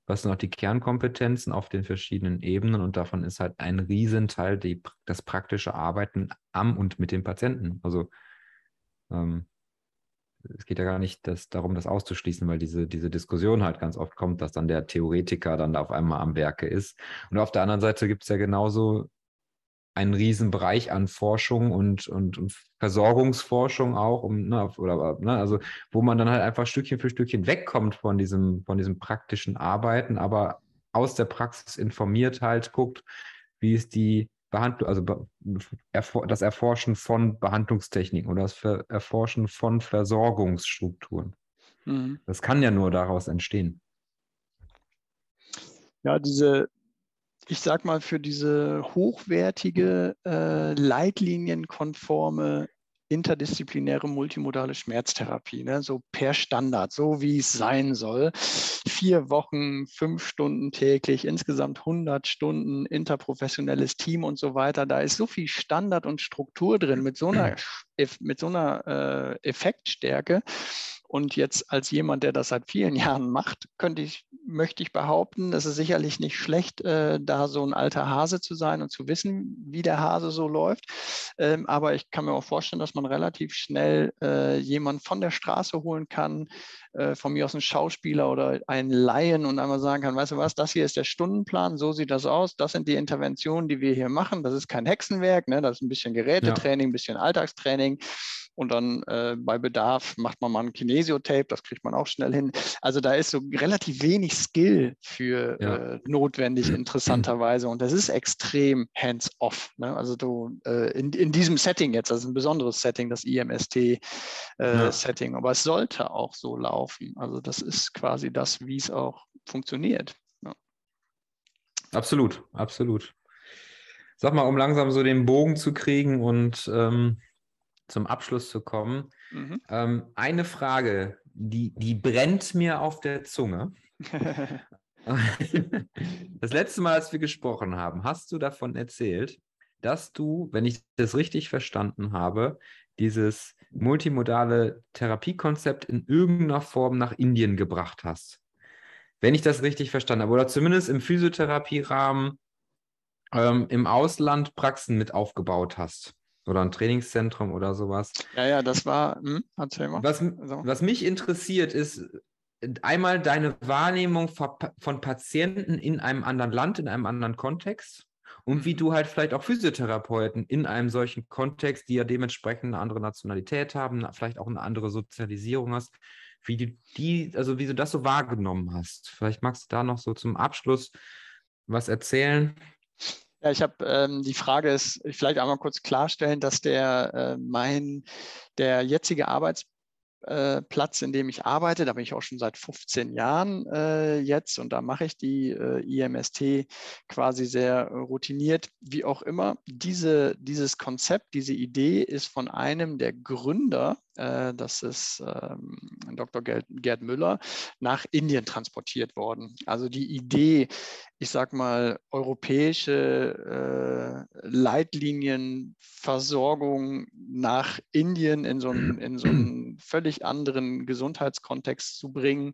Was sind auch die Kernkompetenzen auf den verschiedenen Ebenen und davon ist halt ein Riesenteil die, das praktische Arbeiten am und mit dem Patienten. Also ähm, es geht ja gar nicht das, darum, das auszuschließen, weil diese, diese Diskussion halt ganz oft kommt, dass dann der Theoretiker dann auf einmal am Werke ist. Und auf der anderen Seite gibt es ja genauso einen Riesenbereich an Forschung und, und, und Versorgungsforschung auch, um, ne, oder, ne, also wo man dann halt einfach Stückchen für Stückchen wegkommt von diesem, von diesem praktischen Arbeiten, aber aus der Praxis informiert halt guckt, wie ist die Behandlung, also das Erforschen von Behandlungstechniken oder das Erforschen von Versorgungsstrukturen. Mhm. Das kann ja nur daraus entstehen. Ja, diese, ich sag mal, für diese hochwertige, äh, leitlinienkonforme interdisziplinäre multimodale Schmerztherapie, ne? so per Standard, so wie es sein soll. Vier Wochen, fünf Stunden täglich, insgesamt 100 Stunden, interprofessionelles Team und so weiter. Da ist so viel Standard und Struktur drin mit so einer, [clears throat] mit so einer äh, Effektstärke. Und jetzt als jemand, der das seit vielen [laughs] Jahren macht, könnte ich, möchte ich behaupten, es ist sicherlich nicht schlecht, äh, da so ein alter Hase zu sein und zu wissen, wie der Hase so läuft. Ähm, aber ich kann mir auch vorstellen, dass man relativ schnell äh, jemanden von der Straße holen kann, äh, von mir aus ein Schauspieler oder einen Laien und einmal sagen kann, weißt du was, das hier ist der Stundenplan, so sieht das aus, das sind die Interventionen, die wir hier machen. Das ist kein Hexenwerk, ne? das ist ein bisschen Gerätetraining, ein bisschen Alltagstraining und dann äh, bei Bedarf macht man mal ein Kinesiotape, das kriegt man auch schnell hin. Also da ist so relativ wenig Skill für ja. äh, notwendig, [clears throat] interessanterweise. Und das ist extrem hands-off. Ne? Also du äh, in, in diesem Setting jetzt, also ein besonderes Setting, das IMST-Setting, äh, ja. aber es sollte auch so laufen. Also das ist quasi das, wie es auch funktioniert. Ja. Absolut, absolut. Sag mal, um langsam so den Bogen zu kriegen und ähm zum Abschluss zu kommen. Mhm. Ähm, eine Frage, die, die brennt mir auf der Zunge. [laughs] das letzte Mal, als wir gesprochen haben, hast du davon erzählt, dass du, wenn ich das richtig verstanden habe, dieses multimodale Therapiekonzept in irgendeiner Form nach Indien gebracht hast. Wenn ich das richtig verstanden habe, oder zumindest im Physiotherapierahmen ähm, im Ausland Praxen mit aufgebaut hast. Oder ein Trainingszentrum oder sowas. Ja, ja, das war, hm, erzähl mal. Was, was mich interessiert, ist einmal deine Wahrnehmung von Patienten in einem anderen Land, in einem anderen Kontext Und wie du halt vielleicht auch Physiotherapeuten in einem solchen Kontext, die ja dementsprechend eine andere Nationalität haben, vielleicht auch eine andere Sozialisierung hast, wie du die, also wie du das so wahrgenommen hast. Vielleicht magst du da noch so zum Abschluss was erzählen. Ja, ich habe ähm, die Frage ist vielleicht einmal kurz klarstellen, dass der äh, mein der jetzige Arbeitsplatz äh, in dem ich arbeite. Da bin ich auch schon seit 15 Jahren äh, jetzt und da mache ich die äh, IMST quasi sehr routiniert, wie auch immer. Diese, dieses Konzept, diese Idee ist von einem der Gründer das ist ähm, Dr. Gerd Müller, nach Indien transportiert worden. Also die Idee, ich sag mal, europäische äh, Leitlinienversorgung nach Indien in so einen, in so einen völlig anderen Gesundheitskontext zu bringen,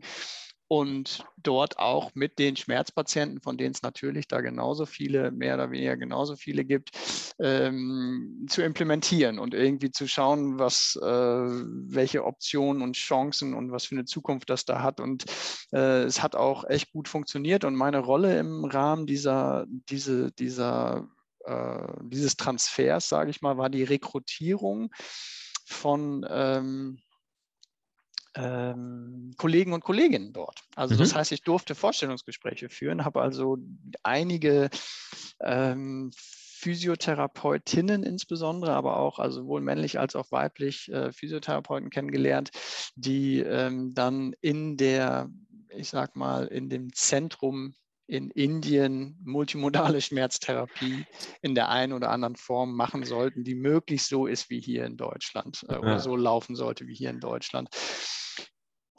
und dort auch mit den Schmerzpatienten, von denen es natürlich da genauso viele, mehr oder weniger genauso viele gibt, ähm, zu implementieren und irgendwie zu schauen, was, äh, welche Optionen und Chancen und was für eine Zukunft das da hat. Und äh, es hat auch echt gut funktioniert. Und meine Rolle im Rahmen dieser, diese, dieser, äh, dieses Transfers, sage ich mal, war die Rekrutierung von ähm, ähm, Kollegen und Kolleginnen dort. Also mhm. das heißt, ich durfte Vorstellungsgespräche führen, habe also einige ähm, Physiotherapeutinnen insbesondere, aber auch also sowohl männlich als auch weiblich äh, Physiotherapeuten kennengelernt, die ähm, dann in der, ich sag mal, in dem Zentrum in Indien multimodale [laughs] Schmerztherapie in der einen oder anderen Form machen sollten, die möglichst so ist wie hier in Deutschland äh, oder so laufen sollte wie hier in Deutschland.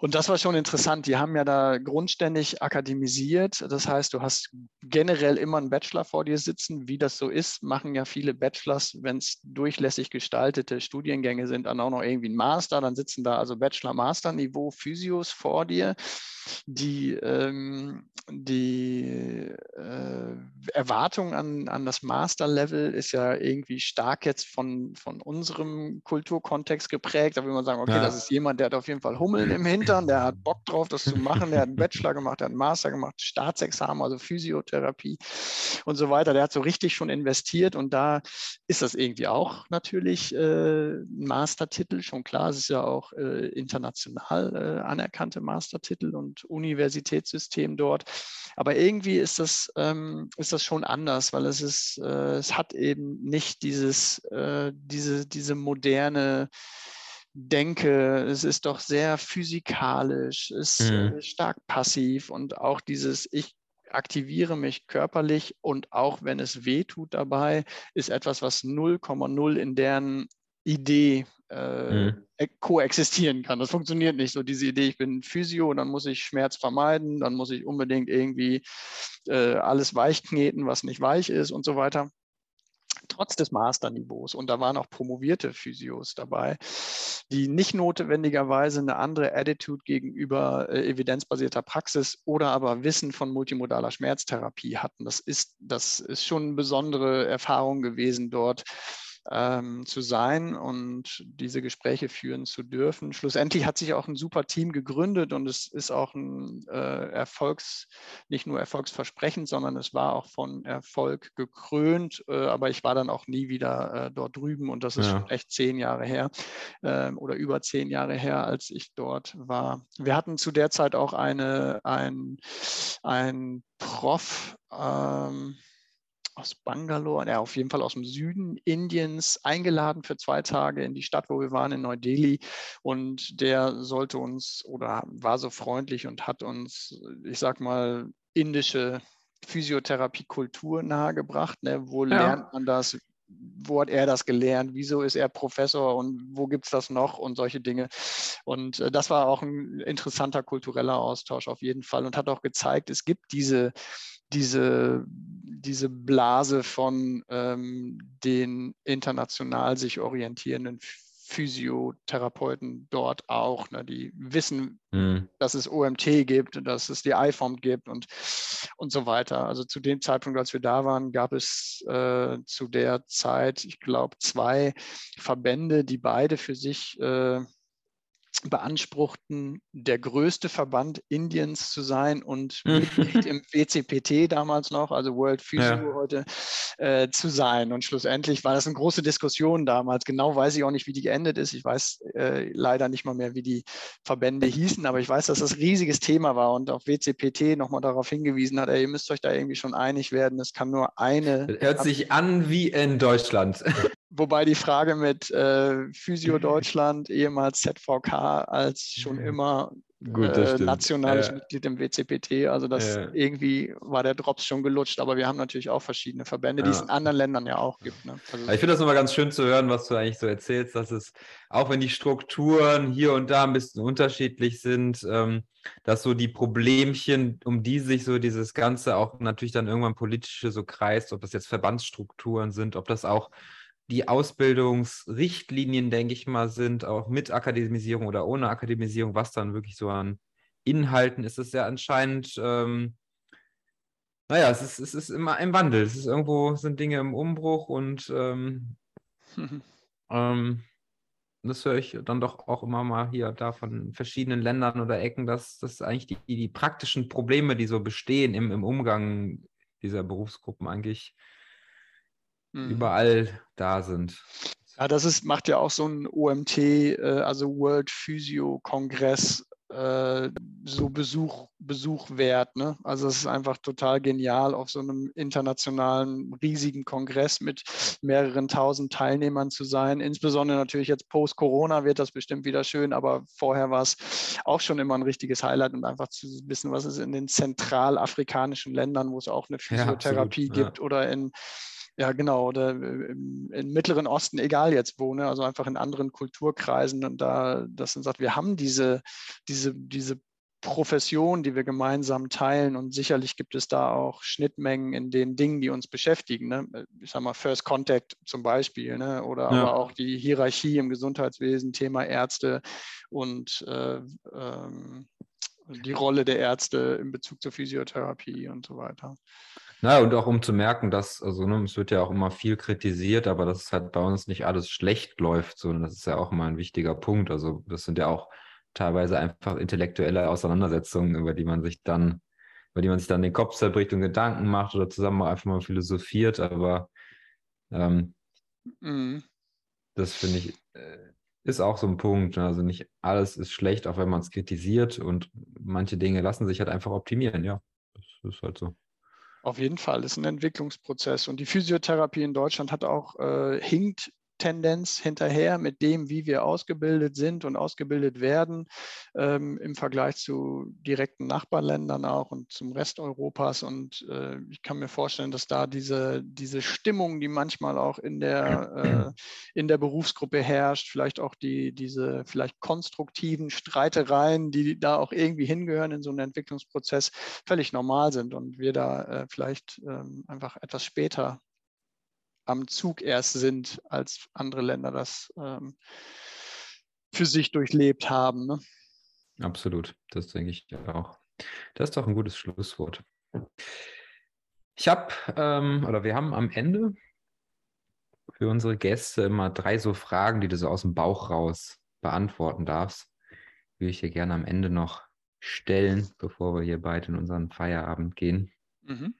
Und das war schon interessant. Die haben ja da grundständig akademisiert. Das heißt, du hast generell immer einen Bachelor vor dir sitzen. Wie das so ist, machen ja viele Bachelors, wenn es durchlässig gestaltete Studiengänge sind, dann auch noch irgendwie ein Master. Dann sitzen da also Bachelor-Master-Niveau Physios vor dir die, ähm, die äh, Erwartung an, an das Master-Level ist ja irgendwie stark jetzt von, von unserem Kulturkontext geprägt. Da will man sagen, okay, ja. das ist jemand, der hat auf jeden Fall Hummeln im Hintern, der hat Bock drauf, das zu machen, der hat einen [laughs] Bachelor gemacht, der hat einen Master gemacht, Staatsexamen, also Physiotherapie und so weiter. Der hat so richtig schon investiert und da ist das irgendwie auch natürlich äh, ein Mastertitel, schon klar, es ist ja auch äh, international äh, anerkannte Mastertitel und Universitätssystem dort. Aber irgendwie ist das, ähm, ist das schon anders, weil es ist, äh, es hat eben nicht dieses, äh, diese, diese moderne Denke, es ist doch sehr physikalisch, ist mhm. stark passiv und auch dieses Ich aktiviere mich körperlich und auch wenn es weh tut dabei, ist etwas, was 0,0 in deren Idee äh, mhm. koexistieren kann. Das funktioniert nicht so. Diese Idee, ich bin Physio und dann muss ich Schmerz vermeiden, dann muss ich unbedingt irgendwie äh, alles weich kneten, was nicht weich ist und so weiter trotz des Masterniveaus. Und da waren auch promovierte Physios dabei, die nicht notwendigerweise eine andere Attitude gegenüber äh, evidenzbasierter Praxis oder aber Wissen von multimodaler Schmerztherapie hatten. Das ist, das ist schon eine besondere Erfahrung gewesen dort ähm, zu sein und diese Gespräche führen zu dürfen. Schlussendlich hat sich auch ein super Team gegründet und es ist auch ein äh, Erfolgs, nicht nur erfolgsversprechend, sondern es war auch von Erfolg gekrönt. Äh, aber ich war dann auch nie wieder äh, dort drüben und das ist ja. schon echt zehn Jahre her ähm, oder über zehn Jahre her, als ich dort war. Wir hatten zu der Zeit auch eine, ein, ein Prof, ähm, aus Bangalore, ja, auf jeden Fall aus dem Süden Indiens, eingeladen für zwei Tage in die Stadt, wo wir waren, in Neu-Delhi. Und der sollte uns oder war so freundlich und hat uns, ich sag mal, indische Physiotherapie-Kultur nahegebracht. Ne? Wo ja. lernt man das? Wo hat er das gelernt? Wieso ist er Professor und wo gibt es das noch und solche Dinge? Und äh, das war auch ein interessanter kultureller Austausch auf jeden Fall und hat auch gezeigt, es gibt diese diese, diese Blase von ähm, den international sich orientierenden Physiotherapeuten dort auch, ne, die wissen, mhm. dass es OMT gibt, dass es die iPhone gibt und, und so weiter. Also zu dem Zeitpunkt, als wir da waren, gab es äh, zu der Zeit, ich glaube, zwei Verbände, die beide für sich äh, beanspruchten, der größte Verband Indiens zu sein und Mitglied im WCPT damals noch, also World Physio ja. heute, äh, zu sein. Und schlussendlich war das eine große Diskussion damals. Genau weiß ich auch nicht, wie die geendet ist. Ich weiß äh, leider nicht mal mehr, wie die Verbände hießen, aber ich weiß, dass das ein riesiges Thema war und auch WCPT nochmal darauf hingewiesen hat, ey, ihr müsst euch da irgendwie schon einig werden. Es kann nur eine. Hört sich an wie in Deutschland. [laughs] Wobei die Frage mit äh, Physio [laughs] Deutschland, ehemals ZVK, als schon mhm. immer Gut, äh, nationales ja. Mitglied im WCPT. Also das ja. irgendwie war der Drops schon gelutscht, aber wir haben natürlich auch verschiedene Verbände, die ja. es in anderen Ländern ja auch gibt. Ne? Also ich finde das immer ganz schön zu hören, was du eigentlich so erzählst, dass es, auch wenn die Strukturen hier und da ein bisschen unterschiedlich sind, ähm, dass so die Problemchen, um die sich so dieses Ganze auch natürlich dann irgendwann politische so kreist, ob das jetzt Verbandsstrukturen sind, ob das auch die Ausbildungsrichtlinien, denke ich mal, sind, auch mit Akademisierung oder ohne Akademisierung, was dann wirklich so an Inhalten ist, ist ja anscheinend, ähm, naja, es ist, es ist immer im Wandel. Es ist irgendwo, sind Dinge im Umbruch und ähm, [laughs] ähm, das höre ich dann doch auch immer mal hier da von verschiedenen Ländern oder Ecken, dass das eigentlich die, die praktischen Probleme, die so bestehen im, im Umgang dieser Berufsgruppen eigentlich mhm. überall da sind. Ja, das ist, macht ja auch so ein OMT, äh, also World Physio Kongress, äh, so Besuch, Besuch wert. Ne? Also es ist einfach total genial, auf so einem internationalen, riesigen Kongress mit mehreren tausend Teilnehmern zu sein. Insbesondere natürlich jetzt post-Corona wird das bestimmt wieder schön, aber vorher war es auch schon immer ein richtiges Highlight und einfach zu wissen, was es in den zentralafrikanischen Ländern, wo es auch eine Physiotherapie ja, gibt ja. oder in ja, genau, oder äh, im, im, Mittleren Osten, egal jetzt wo, ne? also einfach in anderen Kulturkreisen und da, das dann sagt, wir haben diese, diese, diese Profession, die wir gemeinsam teilen und sicherlich gibt es da auch Schnittmengen in den Dingen, die uns beschäftigen. Ne? Ich sag mal First Contact zum Beispiel ne? oder ja. aber auch die Hierarchie im Gesundheitswesen, Thema Ärzte und äh, ähm, die Rolle der Ärzte in Bezug zur Physiotherapie und so weiter. Na, und auch um zu merken, dass, also ne, es wird ja auch immer viel kritisiert, aber dass es halt bei uns nicht alles schlecht läuft, sondern das ist ja auch immer ein wichtiger Punkt. Also das sind ja auch teilweise einfach intellektuelle Auseinandersetzungen, über die man sich dann, über die man sich dann den Kopf zerbricht und Gedanken macht oder zusammen einfach mal philosophiert, aber ähm, mhm. das finde ich, äh, ist auch so ein Punkt. Ne? Also nicht alles ist schlecht, auch wenn man es kritisiert und manche Dinge lassen sich halt einfach optimieren, ja. Das ist halt so. Auf jeden Fall, ist ein Entwicklungsprozess. Und die Physiotherapie in Deutschland hat auch, äh, hinkt Tendenz hinterher mit dem, wie wir ausgebildet sind und ausgebildet werden ähm, im Vergleich zu direkten Nachbarländern auch und zum Rest Europas. Und äh, ich kann mir vorstellen, dass da diese, diese Stimmung, die manchmal auch in der, äh, in der Berufsgruppe herrscht, vielleicht auch die, diese vielleicht konstruktiven Streitereien, die da auch irgendwie hingehören in so einen Entwicklungsprozess, völlig normal sind und wir da äh, vielleicht ähm, einfach etwas später am Zug erst sind, als andere Länder das ähm, für sich durchlebt haben. Ne? Absolut, das denke ich auch. Das ist doch ein gutes Schlusswort. Ich habe, ähm, oder wir haben am Ende für unsere Gäste immer drei so Fragen, die du so aus dem Bauch raus beantworten darfst. Würde ich dir gerne am Ende noch stellen, bevor wir hier beide in unseren Feierabend gehen. Mhm.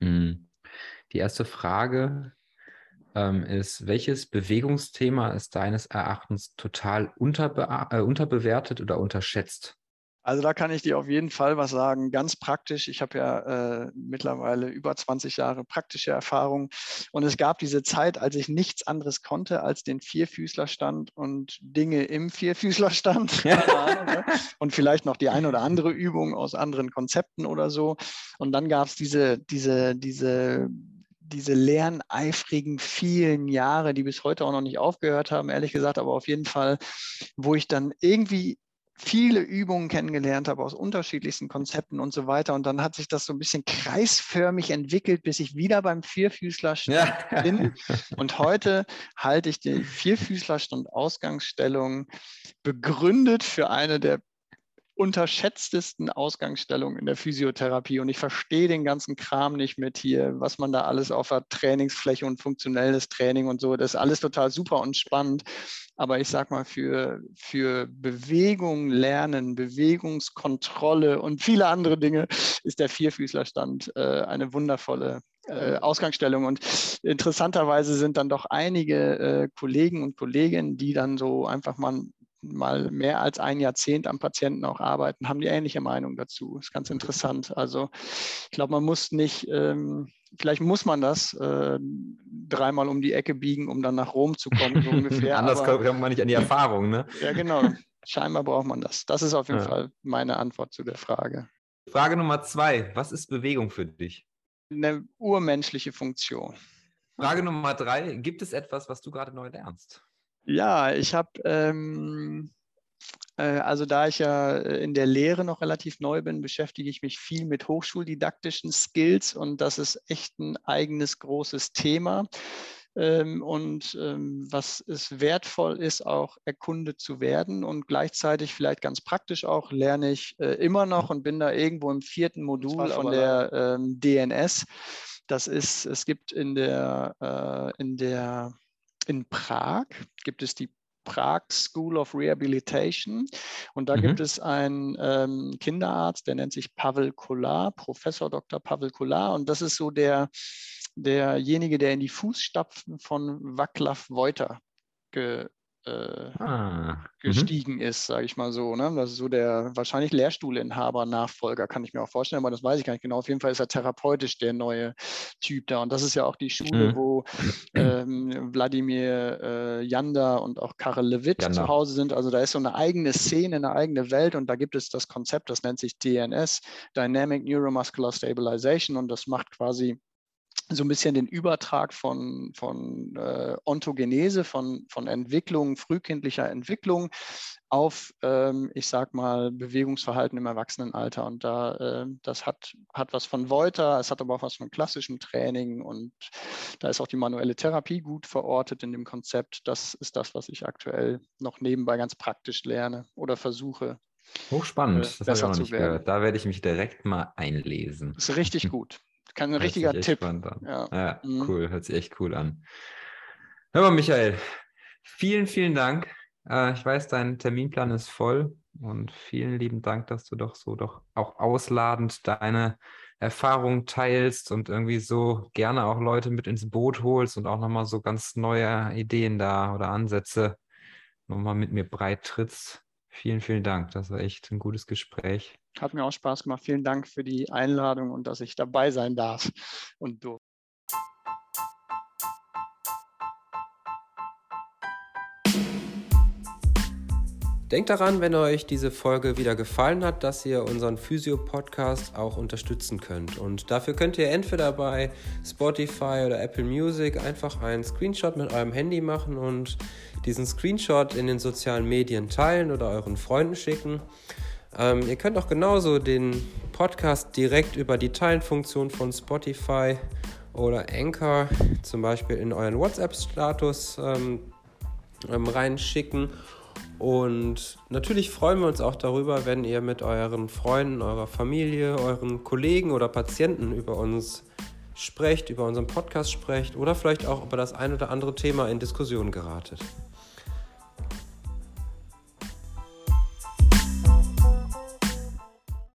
Mm. Die erste Frage ähm, ist, welches Bewegungsthema ist deines Erachtens total unterbe äh, unterbewertet oder unterschätzt? Also da kann ich dir auf jeden Fall was sagen, ganz praktisch. Ich habe ja äh, mittlerweile über 20 Jahre praktische Erfahrung und es gab diese Zeit, als ich nichts anderes konnte als den Vierfüßlerstand und Dinge im Vierfüßlerstand ne? und vielleicht noch die eine oder andere Übung aus anderen Konzepten oder so. Und dann gab es diese, diese, diese diese lerneifrigen vielen Jahre, die bis heute auch noch nicht aufgehört haben, ehrlich gesagt, aber auf jeden Fall, wo ich dann irgendwie viele Übungen kennengelernt habe aus unterschiedlichsten Konzepten und so weiter. Und dann hat sich das so ein bisschen kreisförmig entwickelt, bis ich wieder beim Vierfüßlerstand ja. bin. [laughs] Und heute halte ich die Vierfüßlerstand Ausgangsstellung begründet für eine der unterschätztesten Ausgangsstellungen in der Physiotherapie. Und ich verstehe den ganzen Kram nicht mit hier, was man da alles auf der Trainingsfläche und funktionelles Training und so. Das ist alles total super und spannend. Aber ich sag mal, für, für Bewegung lernen, Bewegungskontrolle und viele andere Dinge ist der Vierfüßlerstand äh, eine wundervolle äh, Ausgangsstellung. Und interessanterweise sind dann doch einige äh, Kollegen und Kolleginnen, die dann so einfach mal mal mehr als ein Jahrzehnt am Patienten auch arbeiten, haben die ähnliche Meinung dazu. Das ist ganz interessant. Also ich glaube, man muss nicht, ähm, vielleicht muss man das äh, dreimal um die Ecke biegen, um dann nach Rom zu kommen, so [laughs] ungefähr. Anders Aber, kommt man nicht an die Erfahrung, ne? [laughs] ja, genau. Scheinbar braucht man das. Das ist auf jeden ja. Fall meine Antwort zu der Frage. Frage Nummer zwei. Was ist Bewegung für dich? Eine urmenschliche Funktion. Frage Nummer drei. Gibt es etwas, was du gerade neu lernst? Ja, ich habe, ähm, äh, also da ich ja äh, in der Lehre noch relativ neu bin, beschäftige ich mich viel mit hochschuldidaktischen Skills und das ist echt ein eigenes großes Thema. Ähm, und ähm, was es wertvoll ist, auch erkundet zu werden und gleichzeitig vielleicht ganz praktisch auch lerne ich äh, immer noch und bin da irgendwo im vierten Modul von der ähm, DNS. Das ist, es gibt in der, äh, in der in Prag gibt es die Prag School of Rehabilitation. Und da mhm. gibt es einen ähm, Kinderarzt, der nennt sich Pavel Kolar, Professor Dr. Pavel Kolar. Und das ist so der, derjenige, der in die Fußstapfen von Vaclav Wolter ge, ah, mhm. gestiegen mhm. ist, sage ich mal so. Ne? Das ist so der wahrscheinlich Lehrstuhlinhaber, Nachfolger, kann ich mir auch vorstellen, aber das weiß ich gar nicht genau. Auf jeden Fall ist er therapeutisch der neue Typ da. Und das ist ja auch die Schule, mhm. wo ähm, Wladimir äh, Janda und auch Karel Lewitt Janda. zu Hause sind. Also da ist so eine eigene Szene, eine eigene Welt und da gibt es das Konzept, das nennt sich DNS, Dynamic Neuromuscular Stabilization und das macht quasi so ein bisschen den Übertrag von, von äh, Ontogenese, von, von Entwicklung, frühkindlicher Entwicklung auf, ähm, ich sag mal, Bewegungsverhalten im Erwachsenenalter. Und da, äh, das hat, hat was von Wolter, es hat aber auch was von klassischem Training und da ist auch die manuelle Therapie gut verortet in dem Konzept. Das ist das, was ich aktuell noch nebenbei ganz praktisch lerne oder versuche. Hochspannend, äh, das habe ich auch noch nicht gehört. Da werde ich mich direkt mal einlesen. Das ist richtig gut. Kein richtiger Tipp. Ja, ja mhm. cool, hört sich echt cool an. Hör mal, Michael, vielen, vielen Dank. Äh, ich weiß, dein Terminplan ist voll und vielen lieben Dank, dass du doch so doch auch ausladend deine Erfahrungen teilst und irgendwie so gerne auch Leute mit ins Boot holst und auch nochmal so ganz neue Ideen da oder Ansätze nochmal mit mir breit trittst. Vielen, vielen Dank. Das war echt ein gutes Gespräch. Hat mir auch Spaß gemacht. Vielen Dank für die Einladung und dass ich dabei sein darf. Und du. Denkt daran, wenn euch diese Folge wieder gefallen hat, dass ihr unseren Physio-Podcast auch unterstützen könnt. Und dafür könnt ihr entweder bei Spotify oder Apple Music einfach einen Screenshot mit eurem Handy machen und diesen Screenshot in den sozialen Medien teilen oder euren Freunden schicken. Ähm, ihr könnt auch genauso den Podcast direkt über die Teilenfunktion von Spotify oder Anchor zum Beispiel in euren WhatsApp-Status ähm, ähm, reinschicken. Und natürlich freuen wir uns auch darüber, wenn ihr mit euren Freunden, eurer Familie, euren Kollegen oder Patienten über uns sprecht, über unseren Podcast sprecht oder vielleicht auch über das ein oder andere Thema in Diskussion geratet.